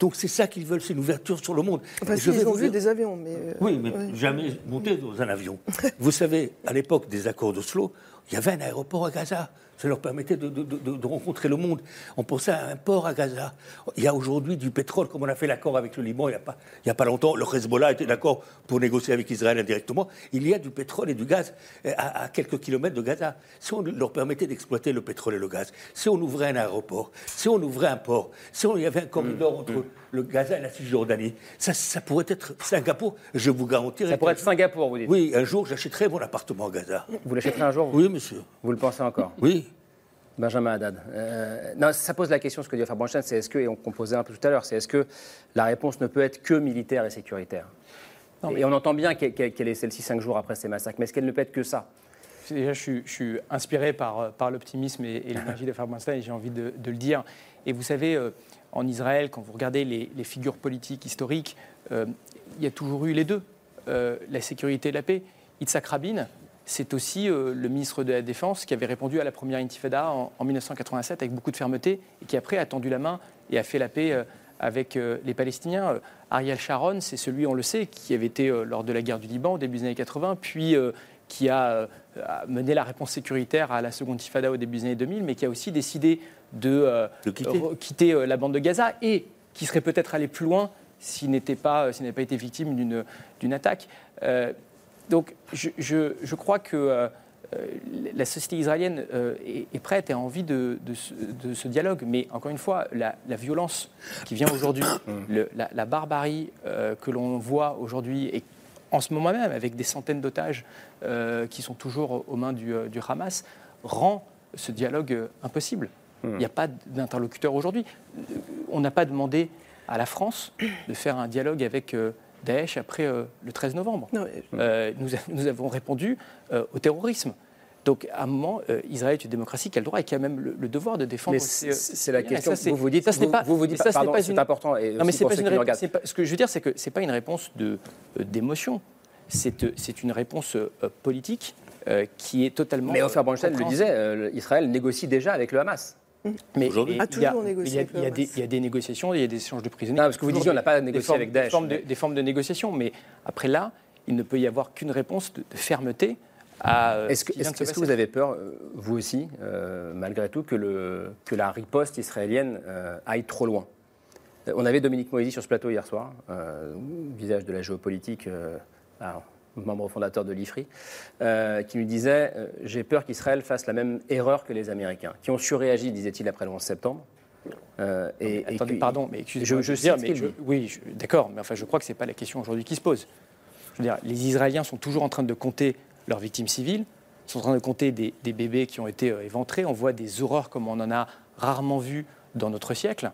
Donc c'est ça qu'ils veulent, c'est une ouverture sur le monde. Enfin, si, je ils ont vu des avions, mais. euh, oui, mais jamais monté dans un avion. Vous savez, à l'époque des accords d'Oslo, il y avait un aéroport à Gaza. Ça leur permettait de, de- de- de rencontrer le monde. On pensait à un port à Gaza. Il y a aujourd'hui du pétrole, comme on a fait l'accord avec le Liban il n'y a, pas- a longtemps. Le Hezbollah était d'accord pour négocier avec Israël indirectement. Il y a du pétrole et du gaz euh, à, à quelques kilomètres de Gaza. Si on leur permettait d'exploiter le pétrole et le gaz, si on ouvrait un aéroport, si on ouvrait un port, si on, il y avait un corridor Mmh, entre le Gaza et la Cisjordanie, ça, ça pourrait être Singapour. Je vous garantis. Ça pourrait être Singapour, vous dites Oui, un jour, j'achèterai mon appartement à Gaza. Vous l'achèterez un jour vous Oui, monsieur. Vous le pensez encore Oui. Benjamin Haddad. Euh, non, ça pose la question, ce que dit Fabien Bronstein, c'est est-ce que, et on composait un peu tout à l'heure, c'est est-ce que la réponse ne peut être que militaire et sécuritaire Et on entend bien qu'elle est celle-ci cinq jours après ces massacres, mais est-ce qu'elle ne peut être que ça Déjà, je suis, je suis inspiré par, par l'optimisme et, et l'énergie de Fabien et j'ai envie de, de le dire. Et vous savez, euh, en Israël, quand vous regardez les, figures politiques historiques, euh, il y a toujours eu les deux, euh, la sécurité et la paix. Yitzhak Rabin, c'est aussi euh, le ministre de la Défense qui avait répondu à la première intifada en, en 1987 avec beaucoup de fermeté et qui après a tendu la main et a fait la paix avec les Palestiniens. Ariel Sharon, c'est celui, on le sait, qui avait été lors de la guerre du Liban au début des années 80, puis qui a mené la réponse sécuritaire à la seconde intifada au début des années 2000, mais qui a aussi décidé de, euh, quitter. euh, la bande de Gaza et qui serait peut-être allé plus loin s'il n'était pas, s'il n'avait pas été victime d'une, d'une attaque. Euh, donc je, je- je crois que euh, euh, la société israélienne euh, est, est prête et a envie de, de ce, de ce dialogue. Mais encore une fois, la, la violence qui vient aujourd'hui, le- la, la barbarie euh, que l'on voit aujourd'hui et en ce moment même avec des centaines d'otages euh, qui sont toujours aux mains du, euh, du Hamas, rend ce dialogue euh, impossible. Il n'y a pas d'interlocuteur aujourd'hui. On n'a pas demandé à la France de faire un dialogue avec euh, Daesh après euh, le 13 novembre. Non, mais- Euh, nous, avons répondu euh, au terrorisme. Donc, à un moment, euh, Israël est une démocratie qui a le droit et qui a même le, le devoir de défendre. C'est- c'est la question. ça, c'est- Vous vous dites- ça, ce n'est pas- vous vous dites- mais ça, ce n'est pardon, pas c'est une- important, et Non, mais c'est pas une réponse- pas- Ce que je veux dire, c'est que c'est pas une réponse de euh, d'émotion. C'est euh, c'est une réponse euh, politique euh, qui est totalement. Mais Ofer Bronstein le disait, euh, Israël négocie déjà avec le Hamas. Mais Aujourd'hui. il y a- il y a- avec le il y a des- Hamas. Il y a des négociations, il y a des échanges de prisonniers. Non, parce que vous disiez, on n'a pas négocié formes- avec Daesh, Des formes, de, mais- des formes de négociation, mais après là, il ne peut y avoir qu'une réponse de, de fermeté à. euh, Est-ce ce que, vous avez peur, euh, vous aussi, euh, malgré tout, que, le, que la riposte israélienne euh, aille trop loin? On avait Dominique Moïsi sur ce plateau hier soir, euh, visage de la géopolitique, euh, alors, membre fondateur de l'IFRI, euh, qui nous disait euh, J'ai peur qu'Israël fasse la même erreur que les Américains, qui ont surréagi, disait-il, après le 11 septembre. Euh, et, Attendez, pardon, mais excusez-moi. je, je veux dire, mais je- oui, d'accord, mais enfin, je crois que ce n'est pas la question aujourd'hui qui se pose. Je veux dire, les Israéliens sont toujours en train de compter leurs victimes civiles, sont en train de compter des, des bébés qui ont été éventrés. On voit des horreurs comme on en a rarement vu dans notre siècle.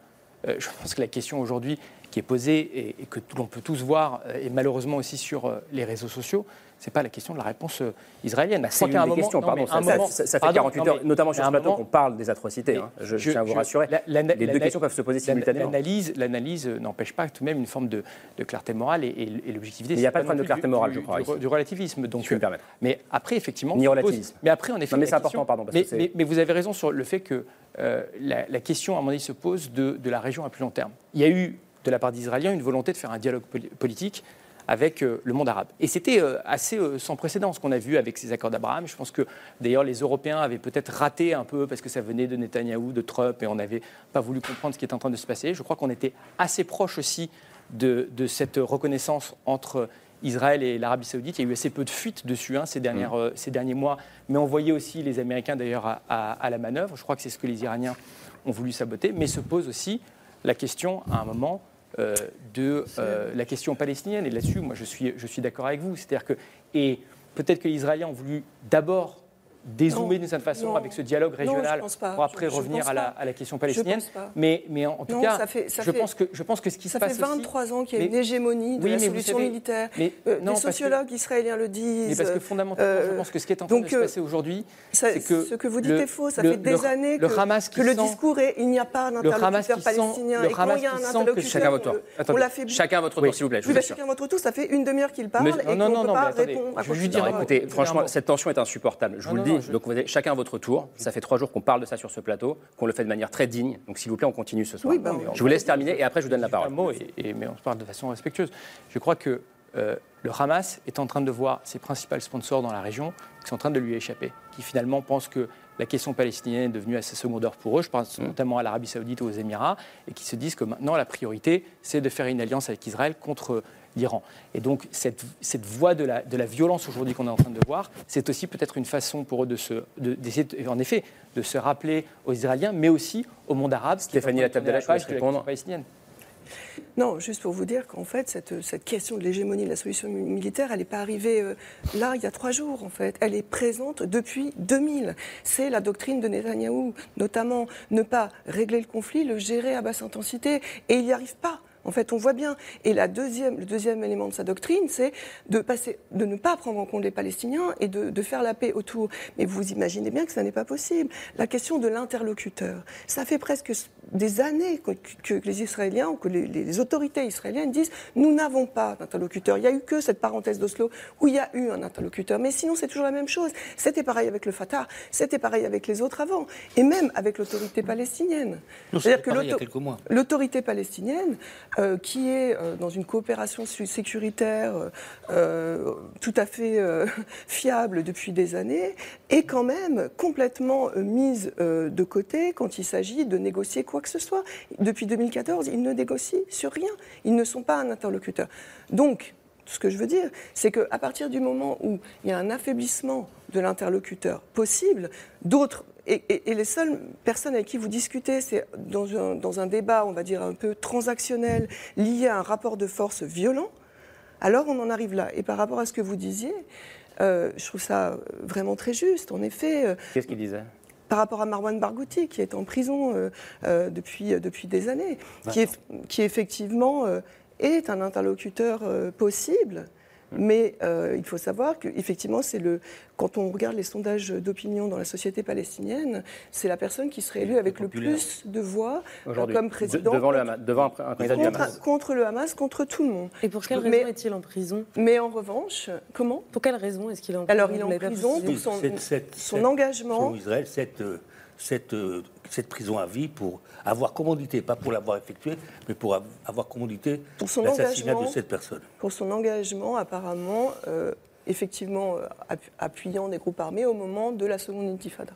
Je pense que la question aujourd'hui qui est posée et, et que l'on peut tous voir, euh, et malheureusement aussi sur euh, les réseaux sociaux, c'est pas la question de la réponse euh, israélienne. Bah, c'est une des moment- questions, non, pardon. Ça, moment- fait pardon, 48 non, heures, notamment sur ce plateau, qu'on parle des atrocités. hein. Je, je tiens à vous rassurer. la- la- les deux questions peuvent se poser simultanément. L'analyse, n'empêche pas tout de même une forme de, de clarté morale et, et- et l'objectivité. Il n'y a pas de problème de clarté morale, du- je crois, Du, du relativisme. Donc, peux me permettre. Mais après, effectivement, Ni relativisme. Mais après, en effet, Non, mais c'est important, pardon, parce mais, que c'est- mais- mais vous avez raison sur le fait que euh, la, question, à moment donné, se pose de, de la région à plus long terme. Il y a eu, de la part d'Israéliens, une volonté de faire un dialogue poli- politique avec euh, le monde arabe. Et c'était euh, assez euh, sans précédent ce qu'on a vu avec ces accords d'Abraham. Je pense que d'ailleurs les Européens avaient peut-être raté un peu parce que ça venait de Netanyahou, de Trump, et on n'avait pas voulu comprendre ce qui était en train de se passer. Je crois qu'on était assez proche aussi de, de cette reconnaissance entre Israël et l'Arabie Saoudite. Il y a eu assez peu de fuites dessus hein, ces, dernières, euh, ces derniers mois, mais on voyait aussi les Américains d'ailleurs à, à- à la manœuvre. Je crois que c'est ce que les Iraniens ont voulu saboter, mais se pose aussi la question à un moment de euh, la question palestinienne. Et là-dessus, moi, je suis, je suis d'accord avec vous. C'est-à-dire que, et peut-être que les Israéliens ont voulu d'abord dézoomer d'une certaine façon non. avec ce dialogue régional pour après Je- je revenir à la, à la question palestinienne. Mais, mais en, en tout Non, cas, ça fait- ça je, fait- pense que, je pense que ce qui Ça se fait passe 23 ans qu'il y a Mais- une hégémonie de Oui, la solution savez- militaire. mais Euh, les que- sociologues israéliens le disent. Mais parce que fondamentalement, je euh, pense que ce qui est en train donc, de se euh, passer aujourd'hui, ça- c'est que ce que vous dites le- est faux. Ça le- fait des le- années que, le discours est il n'y a pas d'interlocuteur palestinien. le Et quand il y a un interlocuteur, Chacun votre tour. on l'affaiblit. Chacun votre tour, s'il vous plaît. Chacun votre tour, ça fait une demi-heure qu'il parle et non, qu'on non, ne non, peut pas répondre je veux dire, écoutez, franchement, cette tension est insupportable. Je vous le dis. Je- Donc, vous avez chacun votre tour. Ça fait trois jours qu'on parle de ça sur ce plateau, qu'on le fait de manière très digne. Donc, s'il vous plaît, on continue ce soir. Oui, bah, je vous laisse terminer et après, je vous donne la un parole. mot, et, et- mais on se parle de façon respectueuse. Je crois que euh, le Hamas est en train de voir ses principaux sponsors dans la région qui sont en train de lui échapper, qui finalement pensent que la question palestinienne est devenue assez secondaire pour eux, je pense notamment à l'Arabie saoudite ou aux Émirats, et qui se disent que maintenant la priorité, c'est de faire une alliance avec Israël contre l'Iran. Et donc cette, cette voie de la, de la violence aujourd'hui qu'on est en train de voir, c'est aussi peut-être une façon pour eux de se, de- d'essayer, de- en effet, de se rappeler aux Israéliens, mais aussi au monde arabe. qui est en Stéphanie Latabdallah, la page de la palestinienne. Non, juste pour vous dire qu'en fait, cette, cette question de l'hégémonie de la solution militaire, elle n'est pas arrivée euh, là, il y a trois jours, en fait. Elle est présente depuis 2000. C'est la doctrine de Netanyahou, notamment ne pas régler le conflit, le gérer à basse intensité. Et il n'y arrive pas. En fait, on voit bien. Et la deuxième, le deuxième élément de sa doctrine, c'est de, passer, de ne pas prendre en compte les Palestiniens et de, de faire la paix autour. Mais vous imaginez bien que ça n'est pas possible. La question de l'interlocuteur, ça fait presque des années que, que les Israéliens ou que les, les autorités israéliennes disent nous n'avons pas d'interlocuteur. Il n'y a eu que cette parenthèse d'Oslo où il y a eu un interlocuteur. Mais sinon, c'est toujours la même chose. C'était pareil avec le Fatah, c'était pareil avec les autres avant, et même avec l'autorité palestinienne. C'est-à-dire mois. L'autorité palestinienne, euh, qui est euh, dans une coopération sécuritaire euh, tout à fait fiable depuis des années, est quand même complètement mise de côté quand il s'agit de négocier quoi que ce soit. Depuis 2014, ils ne négocient sur rien. Ils ne sont pas un interlocuteur. Donc, ce que je veux dire, c'est qu'à partir du moment où il y a un affaiblissement de l'interlocuteur possible, d'autres, et, et- et les seules personnes avec qui vous discutez, c'est dans un, dans un débat, on va dire, un peu transactionnel, lié à un rapport de force violent, alors on en arrive là. Et par rapport à ce que vous disiez, euh, je trouve ça vraiment très juste. En effet, euh, Qu'est-ce qu'il disait? par rapport à Marwan Barghouti, qui est en prison euh, euh, depuis, depuis des années, qui, est, qui effectivement est un interlocuteur possible. Mais euh, il faut savoir qu'effectivement, c'est le quand on regarde les sondages d'opinion dans la société palestinienne, c'est la personne qui serait élue avec le plus de voix euh, comme de- président devant, le Hamas- devant un, un candidat du contre, Hamas. contre le Hamas, contre tout le monde. Et pour quelle Mais- raison est-il en prison? Mais en revanche, comment? Pour quelle raison est-ce qu'il est en prison? Alors, il est en prison pour son, Cette- cette- son cette- engagement. selon Israël, cette, euh, cette, euh, cette prison à vie pour avoir commandité, pas pour l'avoir effectuée, mais pour av- avoir commandité l'assassinat de cette personne. pour son engagement apparemment, euh, effectivement, euh, app- appuyant des groupes armés au moment de la seconde intifada.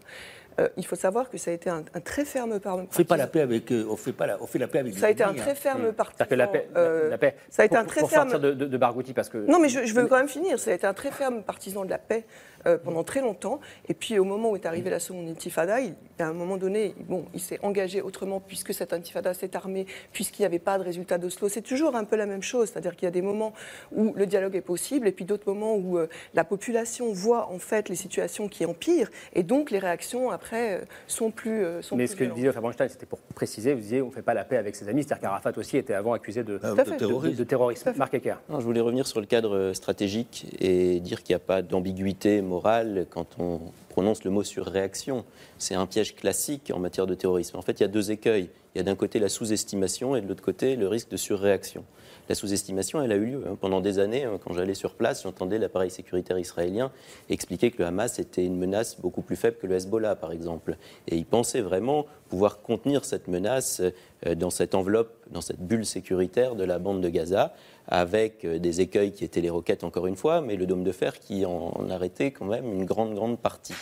Euh, il faut savoir que ça a été un, un très ferme par- On fait pas la paix avec, euh, on fait pas la, on fait la paix avec. Ça a été un très hein. ferme partisan. C'est-à-dire que la paix, la- la paix ça a été pour, un très pour ferme. sortir de, de, de Barghouti, parce que... Non, mais je, je veux quand même finir. Ça a été un très ferme partisan de la paix euh, pendant très longtemps. Et puis, au moment où est arrivée la seconde intifada, il, à un moment donné, bon, il s'est engagé autrement puisque cette intifada s'est armée, puisqu'il n'y avait pas de résultat d'Oslo. C'est toujours un peu la même chose. C'est-à-dire qu'il y a des moments où le dialogue est possible et puis d'autres moments où euh, la population voit en fait les situations qui empirent et donc les réactions après euh, sont plus. euh, sont Mais plus ce que violentes. disait Faberstein, c'était pour préciser, vous disiez on ne fait pas la paix avec ses amis, c'est-à-dire qu'Arafat aussi était avant accusé de, Ah, à de, terrorisme. Marc Ecker. Non, je voulais revenir sur le cadre stratégique et dire qu'il n'y a pas d'ambiguïté morale quand on prononce le mot surréaction. C'est un piège classique en matière de terrorisme. En fait, il y a deux écueils. Il y a d'un côté la sous-estimation et de l'autre côté le risque de surréaction. La sous-estimation, elle a eu lieu. hein. Pendant des années, hein, quand j'allais sur place, j'entendais l'appareil sécuritaire israélien expliquer que le Hamas était une menace beaucoup plus faible que le Hezbollah, par exemple. Et ils pensaient vraiment pouvoir contenir cette menace euh, dans cette enveloppe, dans cette bulle sécuritaire de la bande de Gaza, avec euh, des écueils qui étaient les roquettes, encore une fois, mais le dôme de fer qui en arrêtait quand même une grande, grande partie.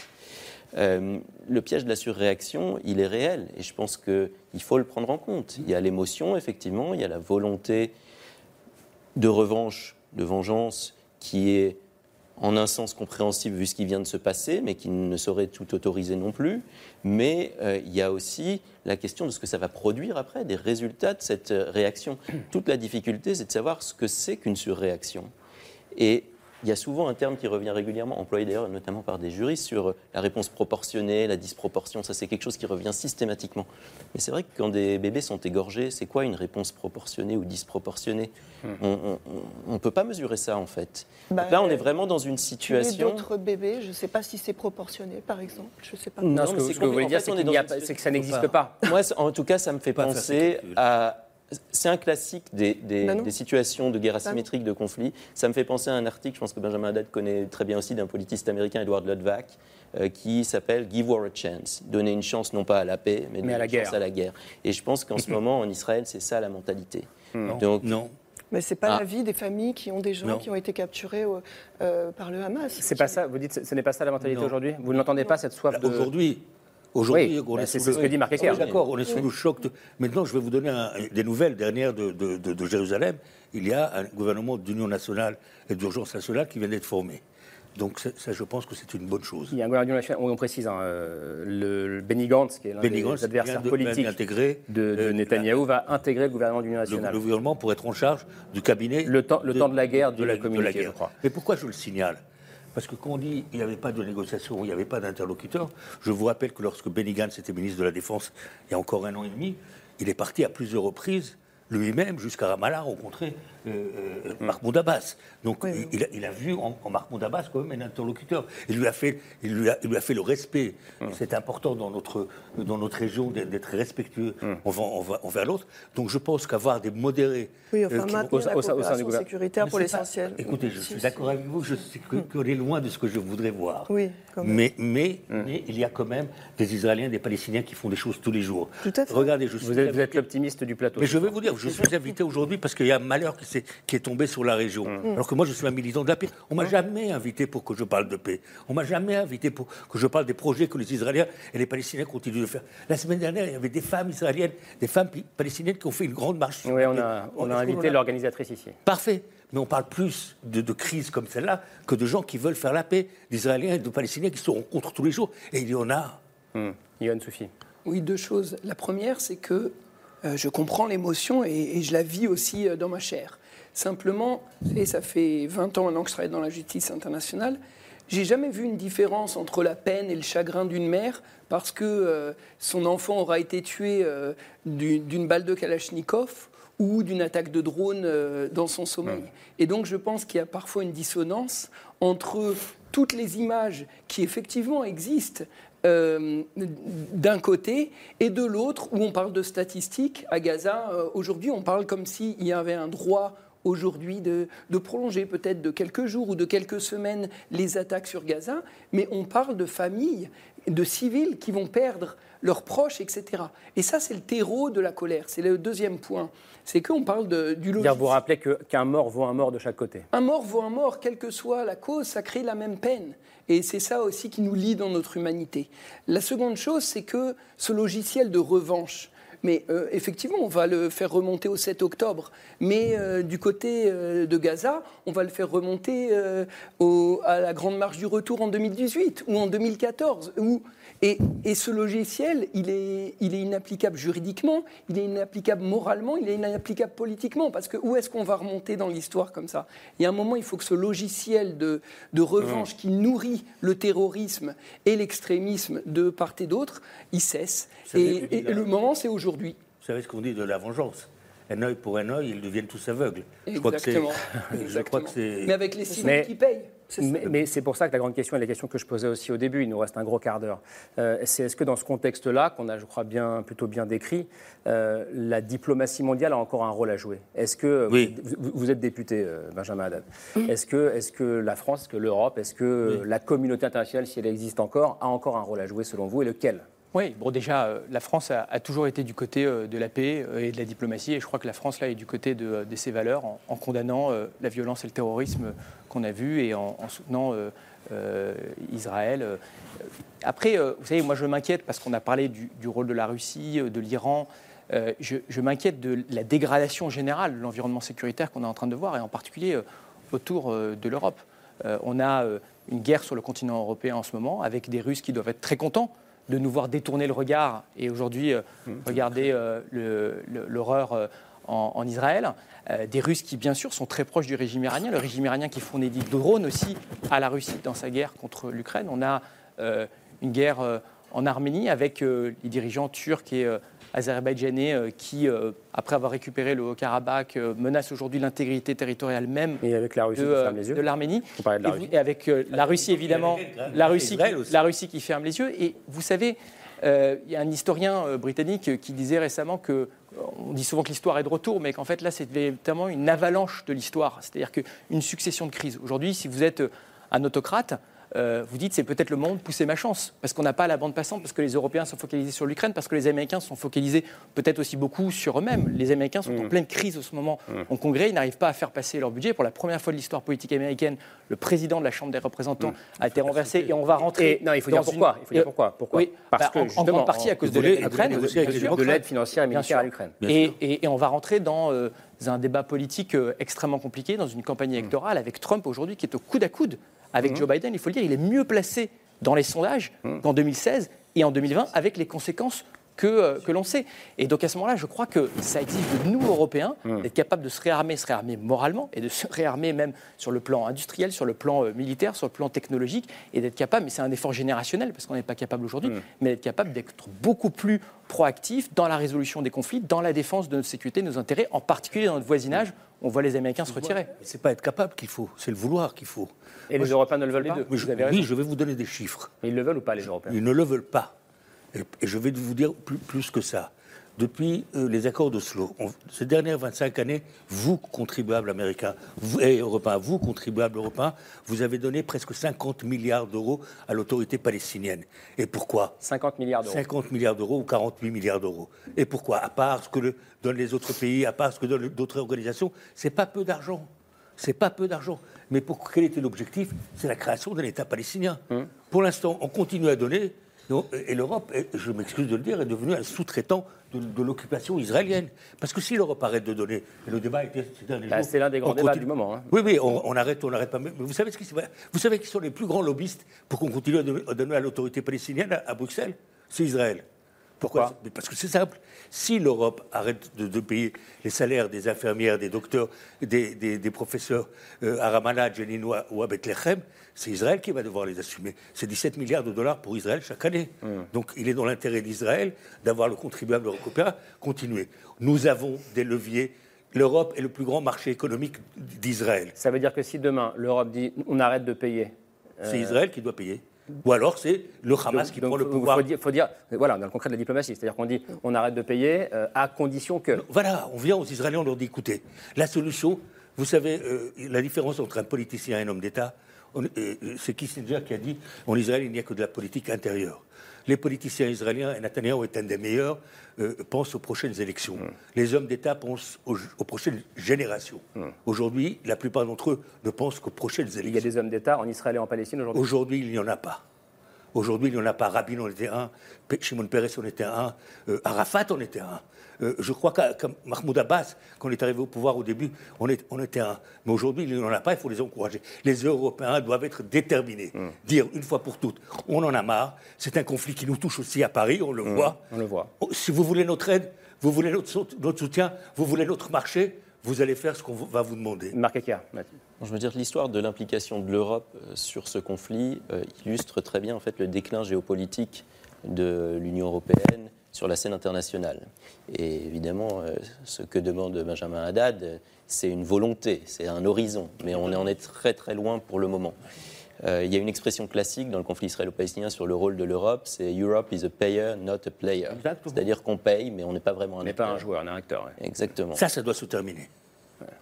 Euh, le piège de la surréaction, il est réel et je pense qu'il faut le prendre en compte. Il y a l'émotion, effectivement, il y a la volonté de revanche, de vengeance, qui est en un sens compréhensible vu ce qui vient de se passer, mais qui ne saurait tout autoriser non plus. Mais euh, il y a aussi la question de ce que ça va produire après, des résultats de cette euh, réaction. Toute la difficulté, c'est de savoir ce que c'est qu'une surréaction. Il y a souvent un terme qui revient régulièrement, employé d'ailleurs notamment par des juristes, sur la réponse proportionnée, la disproportion. Ça, c'est quelque chose qui revient systématiquement. Mais c'est vrai que quand des bébés sont égorgés, c'est quoi une réponse proportionnée ou disproportionnée? Hmm. On ne peut pas mesurer ça, en fait. Bah, Donc là, on est vraiment dans une situation. d'autres bébés, je ne sais pas si c'est proportionné, par exemple. Je sais pas. Non, ce que, ce vous voulez dire, c'est pas- une c'est que ça n'existe pas. Moi, en tout cas, ça me fait Pas penser à. C'est un classique des, des- non. des situations de guerre asymétrique, de conflit. Ça me fait penser à un article, je pense que Benjamin Haddad connaît très bien aussi, d'un politiste américain, Edward Ludwak, euh, qui s'appelle Give War a Chance. Donner une chance non pas à la paix, mais, donner à la une chance guerre. à la guerre. Et je pense qu'en ce moment, en Israël, c'est ça la mentalité. Hmm. Donc, Non. Mais c'est pas Ah. la vie des familles qui ont des gens Non. qui ont été capturés euh, euh, par le Hamas. C'est pas ça, vous dites, ce ce n'est pas ça la mentalité aujourd'hui? Vous n'entendez pas cette soif de. Aujourd'hui, aujourd'hui, Oui, on bah, est c'est ce le- que dit Marc Ecker. Oui, D'accord, on est sous le choc. de- Maintenant, je vais vous donner un- des nouvelles dernières de, de- de- Jérusalem. Il y a un gouvernement d'union nationale et d'urgence nationale qui vient d'être formé. Donc ça, ça, je pense que c'est une bonne chose. Il y a un gouvernement national, on précise, hein, euh, le, le Benny Gantz, qui est l'un des adversaires politiques d'intégrer, de, de euh, Netanyahou, va intégrer le gouvernement d'union Le, nationale. le gouvernement pour être en charge du cabinet. Le temps- le temps de la guerre, dit de la, communiqué, de la guerre. je crois. Mais pourquoi je le signale? Parce que quand on dit qu'il n'y avait pas de négociation, il n'y avait pas d'interlocuteur, je vous rappelle que lorsque Benny Gantz était ministre de la Défense il y a encore un an et demi, il est parti à plusieurs reprises lui-même jusqu'à Ramallah rencontrer euh, euh, Mahmoud Abbas. Donc il, il a, il a vu en, en Mahmoud Abbas quand même un interlocuteur. Il lui a fait, il lui a, il lui a fait le respect. C'est important dans notre, dans notre région d'être respectueux envers, envers- envers l'autre. Donc je pense qu'avoir des modérés. Oui, enfin, euh, qui- au- la coopération sécuritaire pour l'essentiel. Écoutez, je Si, suis si. d'accord avec vous, je sais que- qu'on est loin de ce que je voudrais voir. Oui, quand même. Mais, mais, mais il y a quand même des Israéliens, des Palestiniens qui font des choses tous les jours. Tout à fait. Regardez, je suis Vous êtes, vous êtes l'optimiste du plateau. mais je vais vous dire, je suis invité aujourd'hui parce qu'il y a un malheur qui, est tombé sur la région. Mmh. Alors que moi, je suis un militant de la paix. On m'a jamais invité pour que je parle de paix. On m'a jamais invité pour que je parle des projets que les Israéliens et les Palestiniens continuent de faire. La semaine dernière, il y avait des femmes israéliennes, des femmes palestiniennes qui ont fait une grande marche. Oui, on a, on invité l'organisatrice ici. Parfait. Mais on parle plus de, de crises comme celle-là que de gens qui veulent faire la paix, d'Israéliens et de Palestiniens qui se rencontrent tous les jours. Et il y en a. Hum. Yohann Soufi. Oui, deux choses. La première, c'est que je comprends l'émotion et, et je la vis aussi euh, dans ma chair. Simplement, et ça fait 20 ans maintenant que je travaille dans la justice internationale, j'ai jamais vu une différence entre la peine et le chagrin d'une mère parce que euh, son enfant aura été tué euh, d'une balle de Kalachnikov ou d'une attaque de drone euh, dans son sommeil. Et donc je pense qu'il y a parfois une dissonance entre toutes les images qui effectivement existent euh, d'un côté et de l'autre où on parle de statistiques. À Gaza, euh, aujourd'hui, on parle comme s'il y avait un droit aujourd'hui de, de prolonger peut-être de quelques jours ou de quelques semaines les attaques sur Gaza, mais on parle de familles, de civils qui vont perdre leurs proches, etc. Et ça, c'est le terreau de la colère. C'est le deuxième point. C'est qu'on parle de, du logiciel. vous rappelez que- qu'un mort vaut un mort de chaque côté. Un mort vaut un mort, quelle que soit la cause, ça crée la même peine. Et c'est ça aussi qui nous lie dans notre humanité. La seconde chose, c'est que ce logiciel de revanche, mais euh, effectivement, on va le faire remonter au 7 octobre. Mais euh, du côté euh, de Gaza, on va le faire remonter à la Grande Marche du Retour en 2018 ou en 2014. Ou, et, et ce logiciel, il est, il est inapplicable juridiquement, il est inapplicable moralement, il est inapplicable politiquement. Parce que où est-ce qu'on va remonter dans l'histoire comme ça? Il y a un moment, il faut que ce logiciel de, de revanche qui nourrit le terrorisme et l'extrémisme de part et d'autre, il cesse. Et, et le moment, c'est aujourd'hui. Vous savez ce qu'on dit de la vengeance? Un œil pour un œil, ils deviennent tous aveugles. Je crois que c'est- Exactement. Je crois que c'est. Mais avec les civils Mais- qui payent. Mais, mais c'est pour ça que la grande question, et la question que je posais aussi au début, il nous reste un gros quart d'heure, euh, c'est est-ce que dans ce contexte-là, qu'on a, je crois, bien, plutôt bien décrit, euh, la diplomatie mondiale a encore un rôle à jouer? Est-ce que Oui. vous, êtes député, euh, Benjamin Haddad Est-ce que, est que la France, est-ce que l'Europe, est-ce que euh, la communauté internationale, si elle existe encore, a encore un rôle à jouer selon vous et lequel? Oui, bon déjà, euh, la France a, toujours été du côté euh, de la paix euh, et de la diplomatie, et je crois que la France, là, est du côté de, de ses valeurs, en, condamnant la violence et le terrorisme qu'on a vu, et en, en soutenant Israël. Après, vous savez, moi, je m'inquiète, parce qu'on a parlé du, rôle de la Russie, de l'Iran, je, m'inquiète de la dégradation générale de l'environnement sécuritaire qu'on est en train de voir, et en particulier autour de l'Europe. On a une guerre sur le continent européen en ce moment, avec des Russes qui doivent être très contents de nous voir détourner le regard. Et aujourd'hui, euh, regardez euh, le- le- l'horreur euh, en, en Israël. Euh, des Russes qui, bien sûr, sont très proches du régime iranien. Le régime iranien qui fournit des drones aussi à la Russie dans sa guerre contre l'Ukraine. On a euh, une guerre euh, en Arménie avec euh, les dirigeants turcs et euh, azerbaïdjanais euh, qui, euh, après avoir récupéré le Haut-Karabakh, euh, menacent aujourd'hui l'intégrité territoriale même Et avec la Russie de, euh, l'Arménie. On parlait de la Et vous- Russie. et avec euh, la Russie, évidemment, la Russie, qui, aussi. la Russie qui ferme les yeux. Et vous savez, euh, il y a un historien euh, britannique qui disait récemment que, on dit souvent que l'histoire est de retour, mais qu'en fait là, c'est véritablement une avalanche de l'histoire, c'est-à-dire qu'une succession de crises. Aujourd'hui, si vous êtes un autocrate, euh, vous dites c'est peut-être le moment de pousser ma chance, parce qu'on n'a pas la bande passante, parce que les Européens sont focalisés sur l'Ukraine, parce que les Américains sont focalisés peut-être aussi beaucoup sur eux-mêmes. Les Américains sont en pleine crise en ce moment en Congrès, ils n'arrivent pas à faire passer leur budget. Pour la première fois de l'histoire politique américaine, le président de la Chambre des représentants a été renversé et on va rentrer. Et non, il faut dans dire pourquoi. une- Il faut dire pourquoi. Pourquoi Oui, Parce bah, que en- en, grande partie à cause de l'aide financière militaire à l'Ukraine. Et on va rentrer dans euh, un débat politique euh, extrêmement compliqué, dans une campagne électorale avec Trump aujourd'hui qui est au coude à coude avec Joe Biden. Il faut le dire, il est mieux placé dans les sondages qu'en 2016 et en 2020 avec les conséquences que, euh, que l'on sait. Et donc à ce moment-là, je crois que ça exige de nous, Européens, d'être capables de se réarmer, se réarmer moralement et de se réarmer même sur le plan industriel, sur le plan euh, militaire, sur le plan technologique et d'être capable, mais c'est un effort générationnel parce qu'on n'est pas capable aujourd'hui, mais d'être capable d'être beaucoup plus proactif dans la résolution des conflits, dans la défense de notre sécurité, de nos intérêts, en particulier dans notre voisinage. On voit les Américains se retirer. C'est pas être capable qu'il faut, c'est le vouloir qu'il faut. Et les Européens ne le veulent les pas deux. Je- Vous avez raison. oui, je vais vous donner des chiffres. Mais ils le veulent ou pas, les Européens Ils ne le veulent pas. Et, et je vais vous dire plus, plus que ça. Depuis euh, les accords d'Oslo, ces dernières 25 années, vous, contribuables américains vous, et européens, vous, contribuables européens, vous avez donné presque 50 milliards d'euros à l'autorité palestinienne. Et pourquoi? 50 milliards d'euros. 50 milliards d'euros ou 48 milliards d'euros. Et pourquoi? À part ce que le- donnent les autres pays, à part ce que donnent d'autres organisations, c'est pas peu d'argent. C'est pas peu d'argent. Mais pour quel était l'objectif? C'est la création d'un État palestinien. Pour l'instant, on continue à donner. Et l'Europe, je m'excuse de le dire, est devenue un sous-traitant de, de l'occupation israélienne. Parce que si l'Europe arrête de donner, et le débat était Bah, c'est l'un des grands débats continue- du moment, hein. Oui, oui, on, on arrête, on n'arrête pas. Mais vous savez ce qui se passe? Vous savez qui sont les plus grands lobbyistes pour qu'on continue à donner, à donner à l'autorité palestinienne à, à Bruxelles? C'est Israël. Pourquoi Parce que c'est simple. Si l'Europe arrête de, de payer les salaires des infirmières, des docteurs, des, des- des professeurs euh, à Ramallah, Jenin ou à- Bethléem, c'est Israël qui va devoir les assumer. C'est 17 milliards de dollars pour Israël chaque année. Donc il est dans l'intérêt d'Israël d'avoir le contribuable européen continuer. Nous avons des leviers. L'Europe est le plus grand marché économique d'Israël. Ça veut dire que si demain l'Europe dit on arrête de payer. C'est Israël qui doit payer. Ou alors c'est le Hamas donc- qui donc, prend le pouvoir. faut dire, faut dire- voilà, dans le concret de la diplomatie, c'est-à-dire qu'on dit on arrête de payer euh, à condition que. Voilà, on vient aux Israéliens, on leur dit écoutez, la solution, vous savez, euh, la différence entre un politicien et un homme d'État, euh, c'est Kissinger qui a dit en Israël, il n'y a que de la politique intérieure. Les politiciens israéliens, et Netanyahu est un des meilleurs, euh, pensent aux prochaines élections. Hmm. Les hommes d'État pensent aux, aux prochaines générations. Aujourd'hui, la plupart d'entre eux ne pensent qu'aux prochaines élections. Il y a des hommes d'État en Israël et en Palestine aujourd'hui? Aujourd'hui, il n'y en a pas. Aujourd'hui, il n'y en a pas. Rabin en était un, Shimon Peres en était un, euh, Arafat en était un. Euh, je crois qu'à qu'à Mahmoud Abbas, quand on est arrivé au pouvoir au début, on, est- on était un. Mais aujourd'hui, il n'y en a pas, il faut les encourager. Les Européens doivent être déterminés. Dire une fois pour toutes, on en a marre. C'est un conflit qui nous touche aussi à Paris, on le voit. On le voit. Oh, Si vous voulez notre aide, vous voulez notre, sout- notre soutien, vous voulez notre marché, vous allez faire ce qu'on va vous demander. Marc Ecker, Je veux dire que l'histoire de l'implication de l'Europe euh, sur ce conflit euh, illustre très bien en fait le déclin géopolitique de l'Union européenne sur la scène internationale. Et évidemment, euh, ce que demande Benjamin Haddad, c'est une volonté, c'est un horizon, mais on en est très très loin pour le moment. Euh, il y a une expression classique dans le conflit israélo-palestinien sur le rôle de l'Europe, c'est Europe is a payer, not a player. C'est-à-dire qu'on paye, mais on n'est pas vraiment un On n'est pas un joueur, on est un acteur. ouais. Exactement. Ça, ça doit se terminer.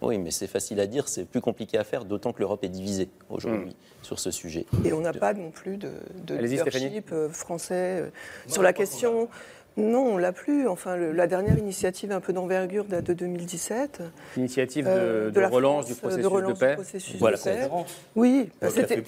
Oui, mais c'est facile à dire, c'est plus compliqué à faire, d'autant que l'Europe est divisée aujourd'hui sur ce sujet. Et on n'a pas non plus de, de leadership euh, français sur la question. Non, on l'a plus. Enfin, le- la dernière initiative un peu d'envergure date de 2017. Initiative de, Euh, de la relance France, du processus de, relance de paix. du processus Voilà, de paix. conférence. Oui, bah, c'était.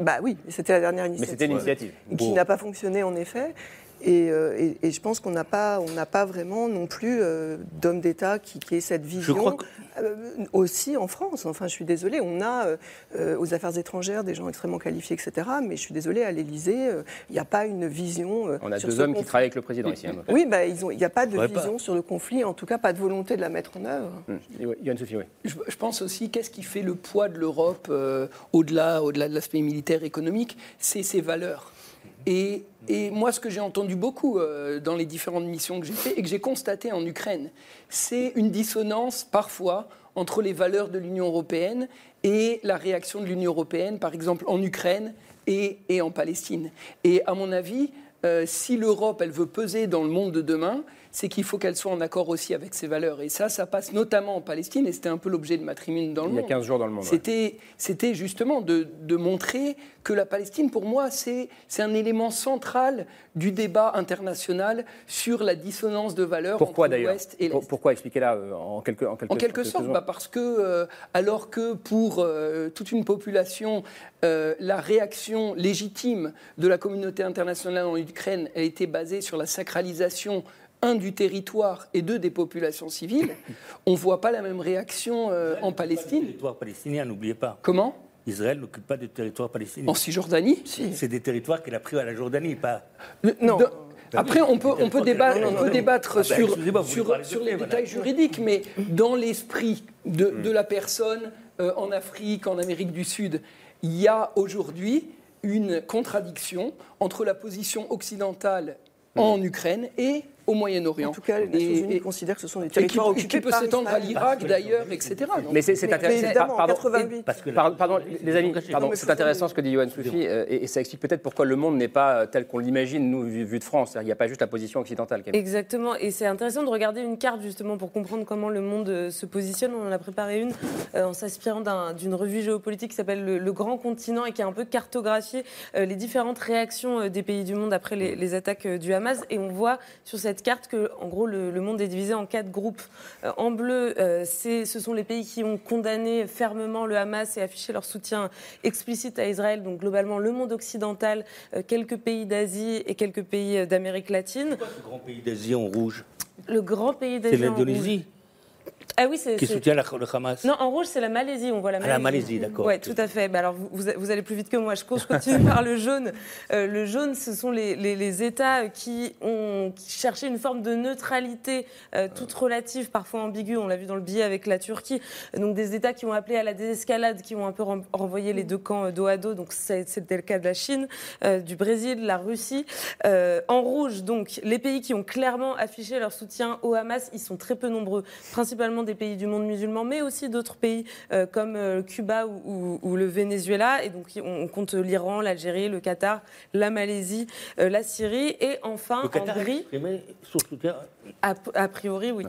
Bah oui, c'était la dernière Mais initiative. c'était une initiative. Et qui Bon. n'a pas fonctionné en effet. Et, euh, et- et je pense qu'on n'a pas, on n'a pas vraiment non plus euh, d'homme d'État qui, qui ait cette vision. crois que- Euh, aussi en France. Enfin, je suis désolée, on a euh, euh, aux affaires étrangères des gens extrêmement qualifiés, etc. Mais je suis désolée, à l'Élysée, euh, il n'y a pas une vision. euh, On a sur deux hommes qui travaillent avec le président ici. hein. Oui, bah, il n'y a pas de Ouais, pas. vision sur le conflit, en tout cas pas de volonté de la mettre en œuvre. Hum. Yann Sophie, oui. Je, je pense aussi, qu'est-ce qui fait le poids de l'Europe euh, au-delà, au-delà de l'aspect militaire économique? C'est ses valeurs. Et, moi, ce que j'ai entendu beaucoup euh, dans les différentes missions que j'ai faites et que j'ai constaté en Ukraine, c'est une dissonance parfois entre les valeurs de l'Union européenne et la réaction de l'Union européenne, par exemple en Ukraine et, et en Palestine. Et à mon avis, euh, si l'Europe, elle veut peser dans le monde de demain, c'est qu'il faut qu'elle soit en accord aussi avec ses valeurs. Et ça, ça passe notamment en Palestine, et c'était un peu l'objet de ma tribune dans le Il y a monde. 15 jours dans le monde. ouais. C'était, c'était justement de, de montrer que la Palestine, pour moi, c'est, c'est un élément central du débat international sur la dissonance de valeurs Pourquoi entre d'ailleurs l'Ouest et l'Est. Pour- Pourquoi Expliquez-là euh, en quelque, en quelque, En quelque sorte, bah, parce que euh, alors que pour euh, toute une population, la réaction légitime de la communauté internationale en Ukraine a été basée sur la sacralisation un du territoire et deux des populations civiles, on ne voit pas la même réaction euh, en Palestine. territoire palestinien, n'oubliez pas. Comment? Israël n'occupe pas de territoire palestinien. En Cisjordanie? C'est des territoires qu'il a pris à la Jordanie, pas. Non. Après, on peut, on peut débattre, on peut Ah ben, sur, sur, sur les voilà. détails juridiques, mais dans l'esprit de, de la personne euh, en Afrique, en Amérique du Sud, il y a aujourd'hui une contradiction entre la position occidentale en Ukraine et au Moyen-Orient. En tout cas, les Nations Et- Unies et- considèrent que ce sont des qui, territoires et occupés qui peut s'étendre à l'Irak d'ailleurs, etc. Donc- Mais c'est intéressant. pardon, 88. Parce que Pardon, pardon, les amis, c'est intéressant ce que dit Yohann Soufi, euh, et, et ça explique peut-être pourquoi le monde n'est pas euh, tel qu'on l'imagine, nous, vu, vu de France. Qu'il n'y a pas juste la position occidentale. Camille. Exactement, et c'est intéressant de regarder une carte justement pour comprendre comment le monde euh, se positionne. On en a préparé une euh, en s'inspirant d'un- d'une revue géopolitique qui s'appelle le, Le Grand Continent et qui a un peu cartographié euh, les différentes réactions des pays du monde après les, les attaques du Hamas. Et on voit sur cette carte que, en gros, le, le monde est divisé en quatre groupes. Euh, en bleu, euh, c'est- ce sont les pays qui ont condamné fermement le Hamas et affiché leur soutien explicite à Israël. Donc globalement, le monde occidental, euh, quelques pays d'Asie et quelques pays d'Amérique latine. Le grand pays d'Asie en rouge, Le grand pays c'est d'Asie en rouge. l'Indonésie Ah oui, qui soutient la- le Hamas. Non, en rouge, c'est la Malaisie. On voit la Ah, Malaisie. la Malaisie, d'accord. Oui, tout à fait. Bah, alors, vous, vous- allez plus vite que moi. Je co- je continue par le jaune. Euh, le jaune, ce sont les, les- les États qui ont qui cherché une forme de neutralité euh, toute relative, parfois ambiguë. On l'a vu dans le billet avec la Turquie. Donc, des États qui ont appelé à la désescalade, qui ont un peu ren- renvoyé les deux camps euh, dos à dos. Donc, c'était le cas de la Chine, euh, du Brésil, la Russie. En rouge, donc, les pays qui ont clairement affiché leur soutien au Hamas, ils sont très peu nombreux, principalement des pays du monde musulman, mais aussi d'autres pays euh, comme euh, Cuba ou, ou- ou le Venezuela. Et donc, on on compte l'Iran, l'Algérie, le Qatar, la Malaisie, euh, la Syrie. Et enfin, Le Qatar en soutien. A, a priori, oui.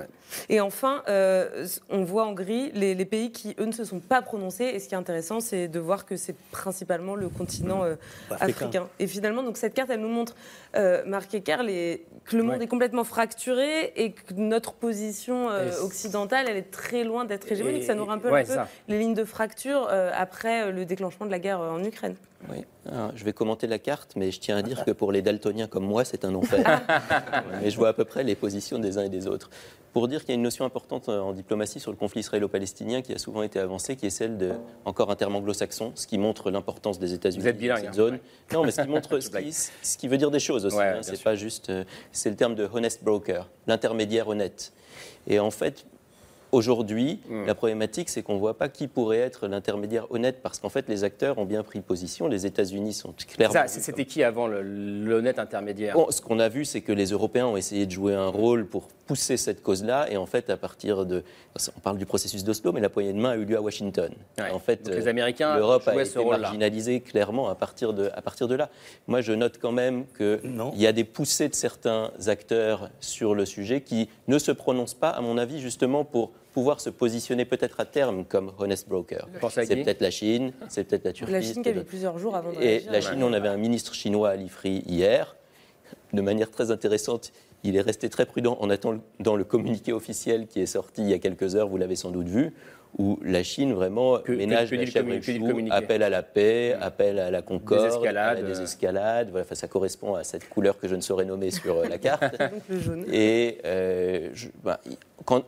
Et enfin, euh, on voit en gris les, les pays qui, eux, ne se sont pas prononcés. Et ce qui est intéressant, c'est de voir que c'est principalement le continent euh, Africain. Et finalement, donc, cette carte, elle nous montre, euh, Marc Ecker, les- que le monde Ouais. est complètement fracturé et que notre position euh, occidentale, elle est très loin d'être hégémonique. Ça nous rappelle ouais, un peu ça. les lignes de fracture après le déclenchement de la guerre en Ukraine. Oui. Alors, je vais commenter la carte, mais je tiens à dire que pour les daltoniens comme moi, c'est un enfer. mais je vois à peu près les positions des uns et des autres. Pour dire qu'il y a une notion importante euh, en diplomatie sur le conflit israélo-palestinien qui a souvent été avancée, qui est celle de, encore un terme anglo-saxon, ce qui montre l'importance des États-Unis dans cette hein. zone. Non, mais ce qui montre, ce qui, ce qui veut dire des choses aussi. Ouais, hein. c'est pas juste, euh, c'est le terme de honest broker, l'intermédiaire honnête. Et en fait, Aujourd'hui, Hmm. la problématique, c'est qu'on ne voit pas qui pourrait être l'intermédiaire honnête, parce qu'en fait, les acteurs ont bien pris position. Les États-Unis sont clairement. Ça, C'était qui avant l'honnête intermédiaire? Bon, ce qu'on a vu, c'est que les Européens ont essayé de jouer un rôle pour pousser cette cause-là, et en fait, à partir de, on parle du processus d'Oslo, mais la poignée de main a eu lieu à Washington. Ouais. En fait, Donc les euh, Américains l'Europe a été ce rôle-là. marginalisée clairement à partir de, à partir de là. Moi, je note quand même qu'il y a des poussées de certains acteurs sur le sujet qui ne se prononcent pas, à mon avis, justement pour pouvoir se positionner peut-être à terme comme honest broker. C'est peut-être la Chine, c'est peut-être la Turquie. La Chine qui a plusieurs jours avant de et la Chine, on avait un ministre chinois à l'IFRI hier. De manière très intéressante, il est resté très prudent en attendant le communiqué officiel qui est sorti il y a quelques heures, vous l'avez sans doute vu, où la Chine vraiment Que- ménage que- que la chèvre chou, appel à la paix, appel à la concorde, à des euh. escalades. Voilà, enfin, ça correspond à cette couleur que je ne saurais nommer sur euh, la carte. Donc le jaune. Et euh, je- bah, quand,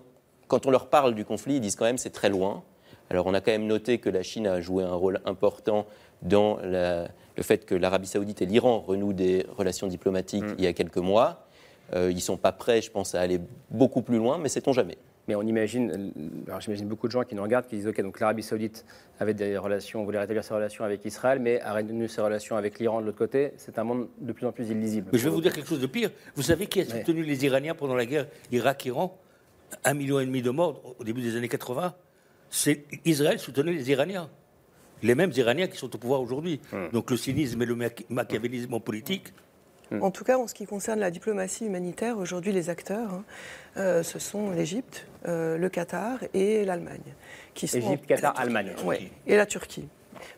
quand on leur parle du conflit, ils disent quand même c'est très loin. Alors on a quand même noté que la Chine a joué un rôle important dans la- le fait que l'Arabie saoudite et l'Iran renouent des relations diplomatiques Mm. il y a quelques mois. Euh, ils ne sont pas prêts, je pense, à aller beaucoup plus loin, mais sait-on jamais. Mais on imagine, alors j'imagine beaucoup de gens qui nous regardent qui disent ok donc l'Arabie Saoudite avait des relations, voulait rétablir ses relations avec Israël, mais a retenu ses relations avec l'Iran de l'autre côté. C'est un monde de plus en plus illisible. Mais je vais vous dire quelque chose de pire. Vous savez qui a soutenu les Iraniens pendant la guerre Irak-Iran? Un million et demi de morts au début des années 80. C'est Israël soutenait les Iraniens. Les mêmes Iraniens qui sont au pouvoir aujourd'hui. Donc le cynisme et le machi- machiavélisme en politique. En tout cas, en ce qui concerne la diplomatie humanitaire, aujourd'hui, les acteurs, hein, euh, ce sont l'Égypte, euh, le Qatar et l'Allemagne. qui sont en- Égypte, Qatar, Allemagne. Ouais, et la Turquie.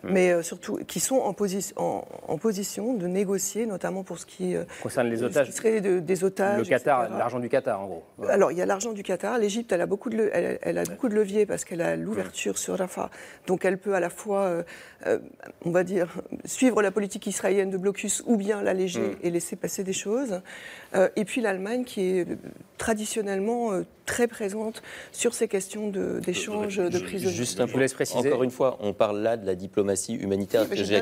Mais euh, surtout, qui sont en, posi- en- en position de négocier, notamment pour ce qui, euh, Concerne les ce otages. qui serait de- des otages. Le Qatar, l'argent du Qatar en gros. Alors, il y a l'argent du Qatar. L'Égypte, elle a beaucoup de, le- elle, elle a beaucoup de leviers parce qu'elle a l'ouverture sur Rafah. Donc, elle peut à la fois, euh, euh, on va dire, suivre la politique israélienne de blocus ou bien l'alléger Mm. et laisser passer des choses. Et puis l'Allemagne, qui est traditionnellement très présente sur ces questions de- d'échange de, prisonniers. Juste un peu. Encore une fois, on parle là de la diplomatie humanitaire Oui, que j'ai je de-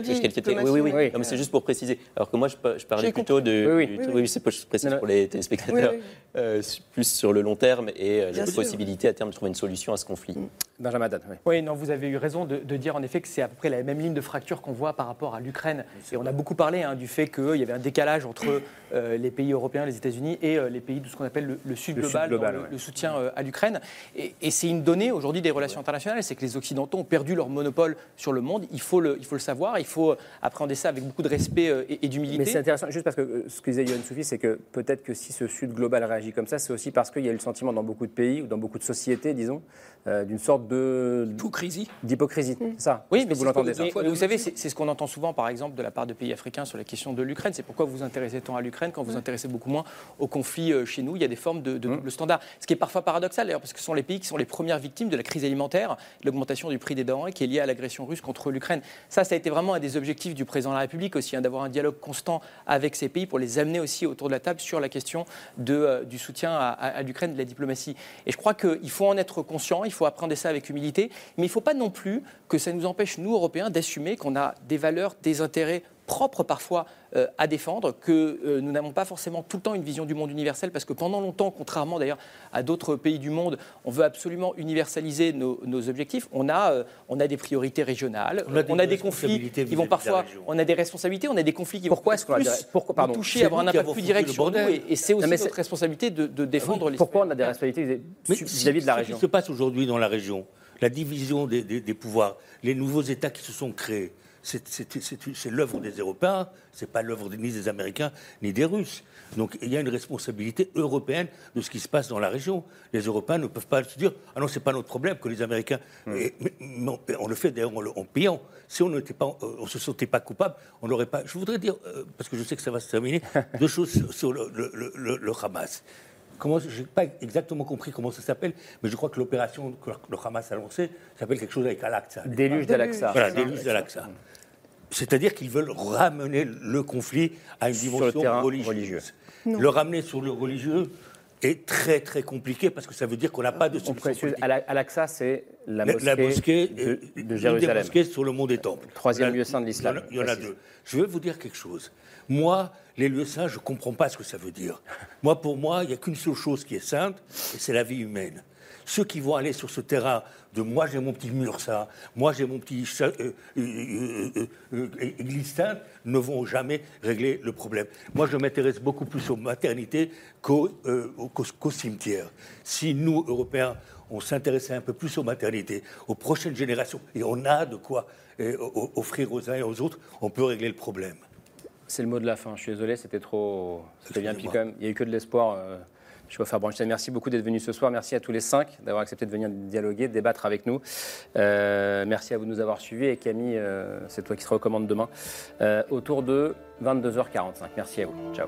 Oui, oui, oui. mais c'est juste pour préciser. Alors que moi, je, pa- je parlais plutôt compris. de. Oui, oui. du- Oui, oui. oui, c'est je pour les téléspectateurs. Oui, oui. euh, plus sur le long terme et euh, la possibilité à terme de trouver une solution à ce conflit. Benjamin Haddad, oui. Oui, non, vous avez eu raison de, de dire en effet que c'est à peu près la même ligne de fracture qu'on voit par rapport à l'Ukraine. Et on a beaucoup parlé hein, du fait qu'il y avait un décalage entre euh, les pays européens, les États-Unis et euh, les pays de ce qu'on appelle le, le Sud Le Sud global, dans le, ouais. le soutien euh, à l'Ukraine. Et, et c'est une donnée aujourd'hui des relations internationales, c'est que les Occidentaux ont perdu leur monopole sur le monde. Il faut le, il faut le savoir, il faut appréhender ça avec beaucoup de respect euh, et, et d'humilité. Mais c'est intéressant, juste parce que euh, ce que disait Yohann Soufi, c'est que peut-être que si ce Sud global réagit comme ça, c'est aussi parce qu'il y a eu le sentiment dans beaucoup de pays ou dans beaucoup de sociétés, disons, euh, d'une sorte de. Hypocrisie. D'hypocrisie, c'est ça Oui, mais vous l'entendez ça mais- vous savez, c'est c'est ce qu'on entend souvent, par exemple, de la part de pays africains sur la question de l'Ukraine. C'est pourquoi vous vous intéressez tant à l'Ukraine quand vous vous intéressez beaucoup moins au conflit euh, chez nous. Il y a des formes de, de double standard. Ce qui est parfois paradoxal, d'ailleurs, parce que ce sont les pays qui sont les premières victimes de la crise alimentaire, l'augmentation du prix des denrées qui est liée à l'agression russe contre l'Ukraine. Ça, ça a été vraiment un des objectifs du président de la République aussi, hein, d'avoir un dialogue constant avec ces pays pour les amener aussi autour de la table sur la question de, euh, du soutien à, à- à l'Ukraine, de la diplomatie. Et je crois qu'il faut en être conscient, il faut apprendre ça avec humilité, mais il ne faut pas non plus que ça nous empêche, nous, Européens, d'assumer qu'on a des valeurs, des intérêts propres parfois euh, à défendre, que euh, nous n'avons pas forcément tout le temps une vision du monde universel, parce que pendant longtemps, contrairement d'ailleurs à d'autres pays du monde, on veut absolument universaliser nos, nos objectifs. On a, euh, on a des priorités régionales, On a des des conflits qui vont parfois, on a des responsabilités, on a des conflits qui Pourquoi vont plus nous toucher, avoir un impact plus direct le sur nous, et, et c'est aussi Non, mais notre c'est- responsabilité de, de défendre les Pourquoi on a des responsabilités vis-à-vis de la ce région qui se passe aujourd'hui dans la région, la division des, des- des pouvoirs, les nouveaux États qui se sont créés, c'est- l'œuvre des Européens, c'est pas l'œuvre ni des Américains ni des Russes. Donc il y a une responsabilité européenne de ce qui se passe dans la région. Les Européens ne peuvent pas se dire ah non c'est pas notre problème que les Américains. Et- mais- mais on, on le fait d'ailleurs en, en payant. Si on n'était pas, euh, on se sentait pas coupable, on n'aurait pas. Je voudrais dire euh, parce que je sais que ça va se terminer deux choses sur, sur le, le- le- le- le Hamas. Comment, je n'ai pas exactement compris comment ça s'appelle, mais je crois que l'opération que le Hamas a lancée s'appelle quelque chose avec Al-Aqsa. Déluge d'Al-Aqsa. Voilà, déluge d'Al-Aqsa. C'est-à-dire qu'ils veulent ramener le conflit à une dimension religieuse. Non. Le ramener sur le religieux est très très compliqué parce que ça veut dire qu'on n'a pas de On solution Al-Aqsa, c'est la mosquée, la mosquée de, euh, de une des Jérusalem. mosquées sur le mont des Temples. Troisième Voilà. lieu saint de l'islam, Il y en a, deux. Je vais vous dire quelque chose. Moi, les lieux saints, je ne comprends pas ce que ça veut dire. Moi, pour moi, il n'y a qu'une seule chose qui est sainte, et c'est la vie humaine. Ceux qui vont aller sur ce terrain de moi j'ai mon petit mur ça, moi j'ai mon petit euh, euh, euh, euh, église sainte, ne vont jamais régler le problème. Moi je m'intéresse beaucoup plus aux maternités qu'au au- qu'au- qu'au cimetière. Si nous, Européens, on s'intéressait un peu plus aux maternités, aux prochaines générations, et on a de quoi offrir aux uns et aux autres, on peut régler le problème. C'est le mot de la fin. Je suis désolé, c'était trop. C'était bien. Puis quand même, il n'y a eu que de l'espoir. Faire Bronstein. Merci beaucoup d'être venu ce soir. Merci à tous les cinq d'avoir accepté de venir dialoguer, de débattre avec nous. Euh, merci à vous de nous avoir suivis. Et Camille, euh, c'est toi qui seras aux commandes demain, euh, autour de 22h45. Merci à vous. Ciao.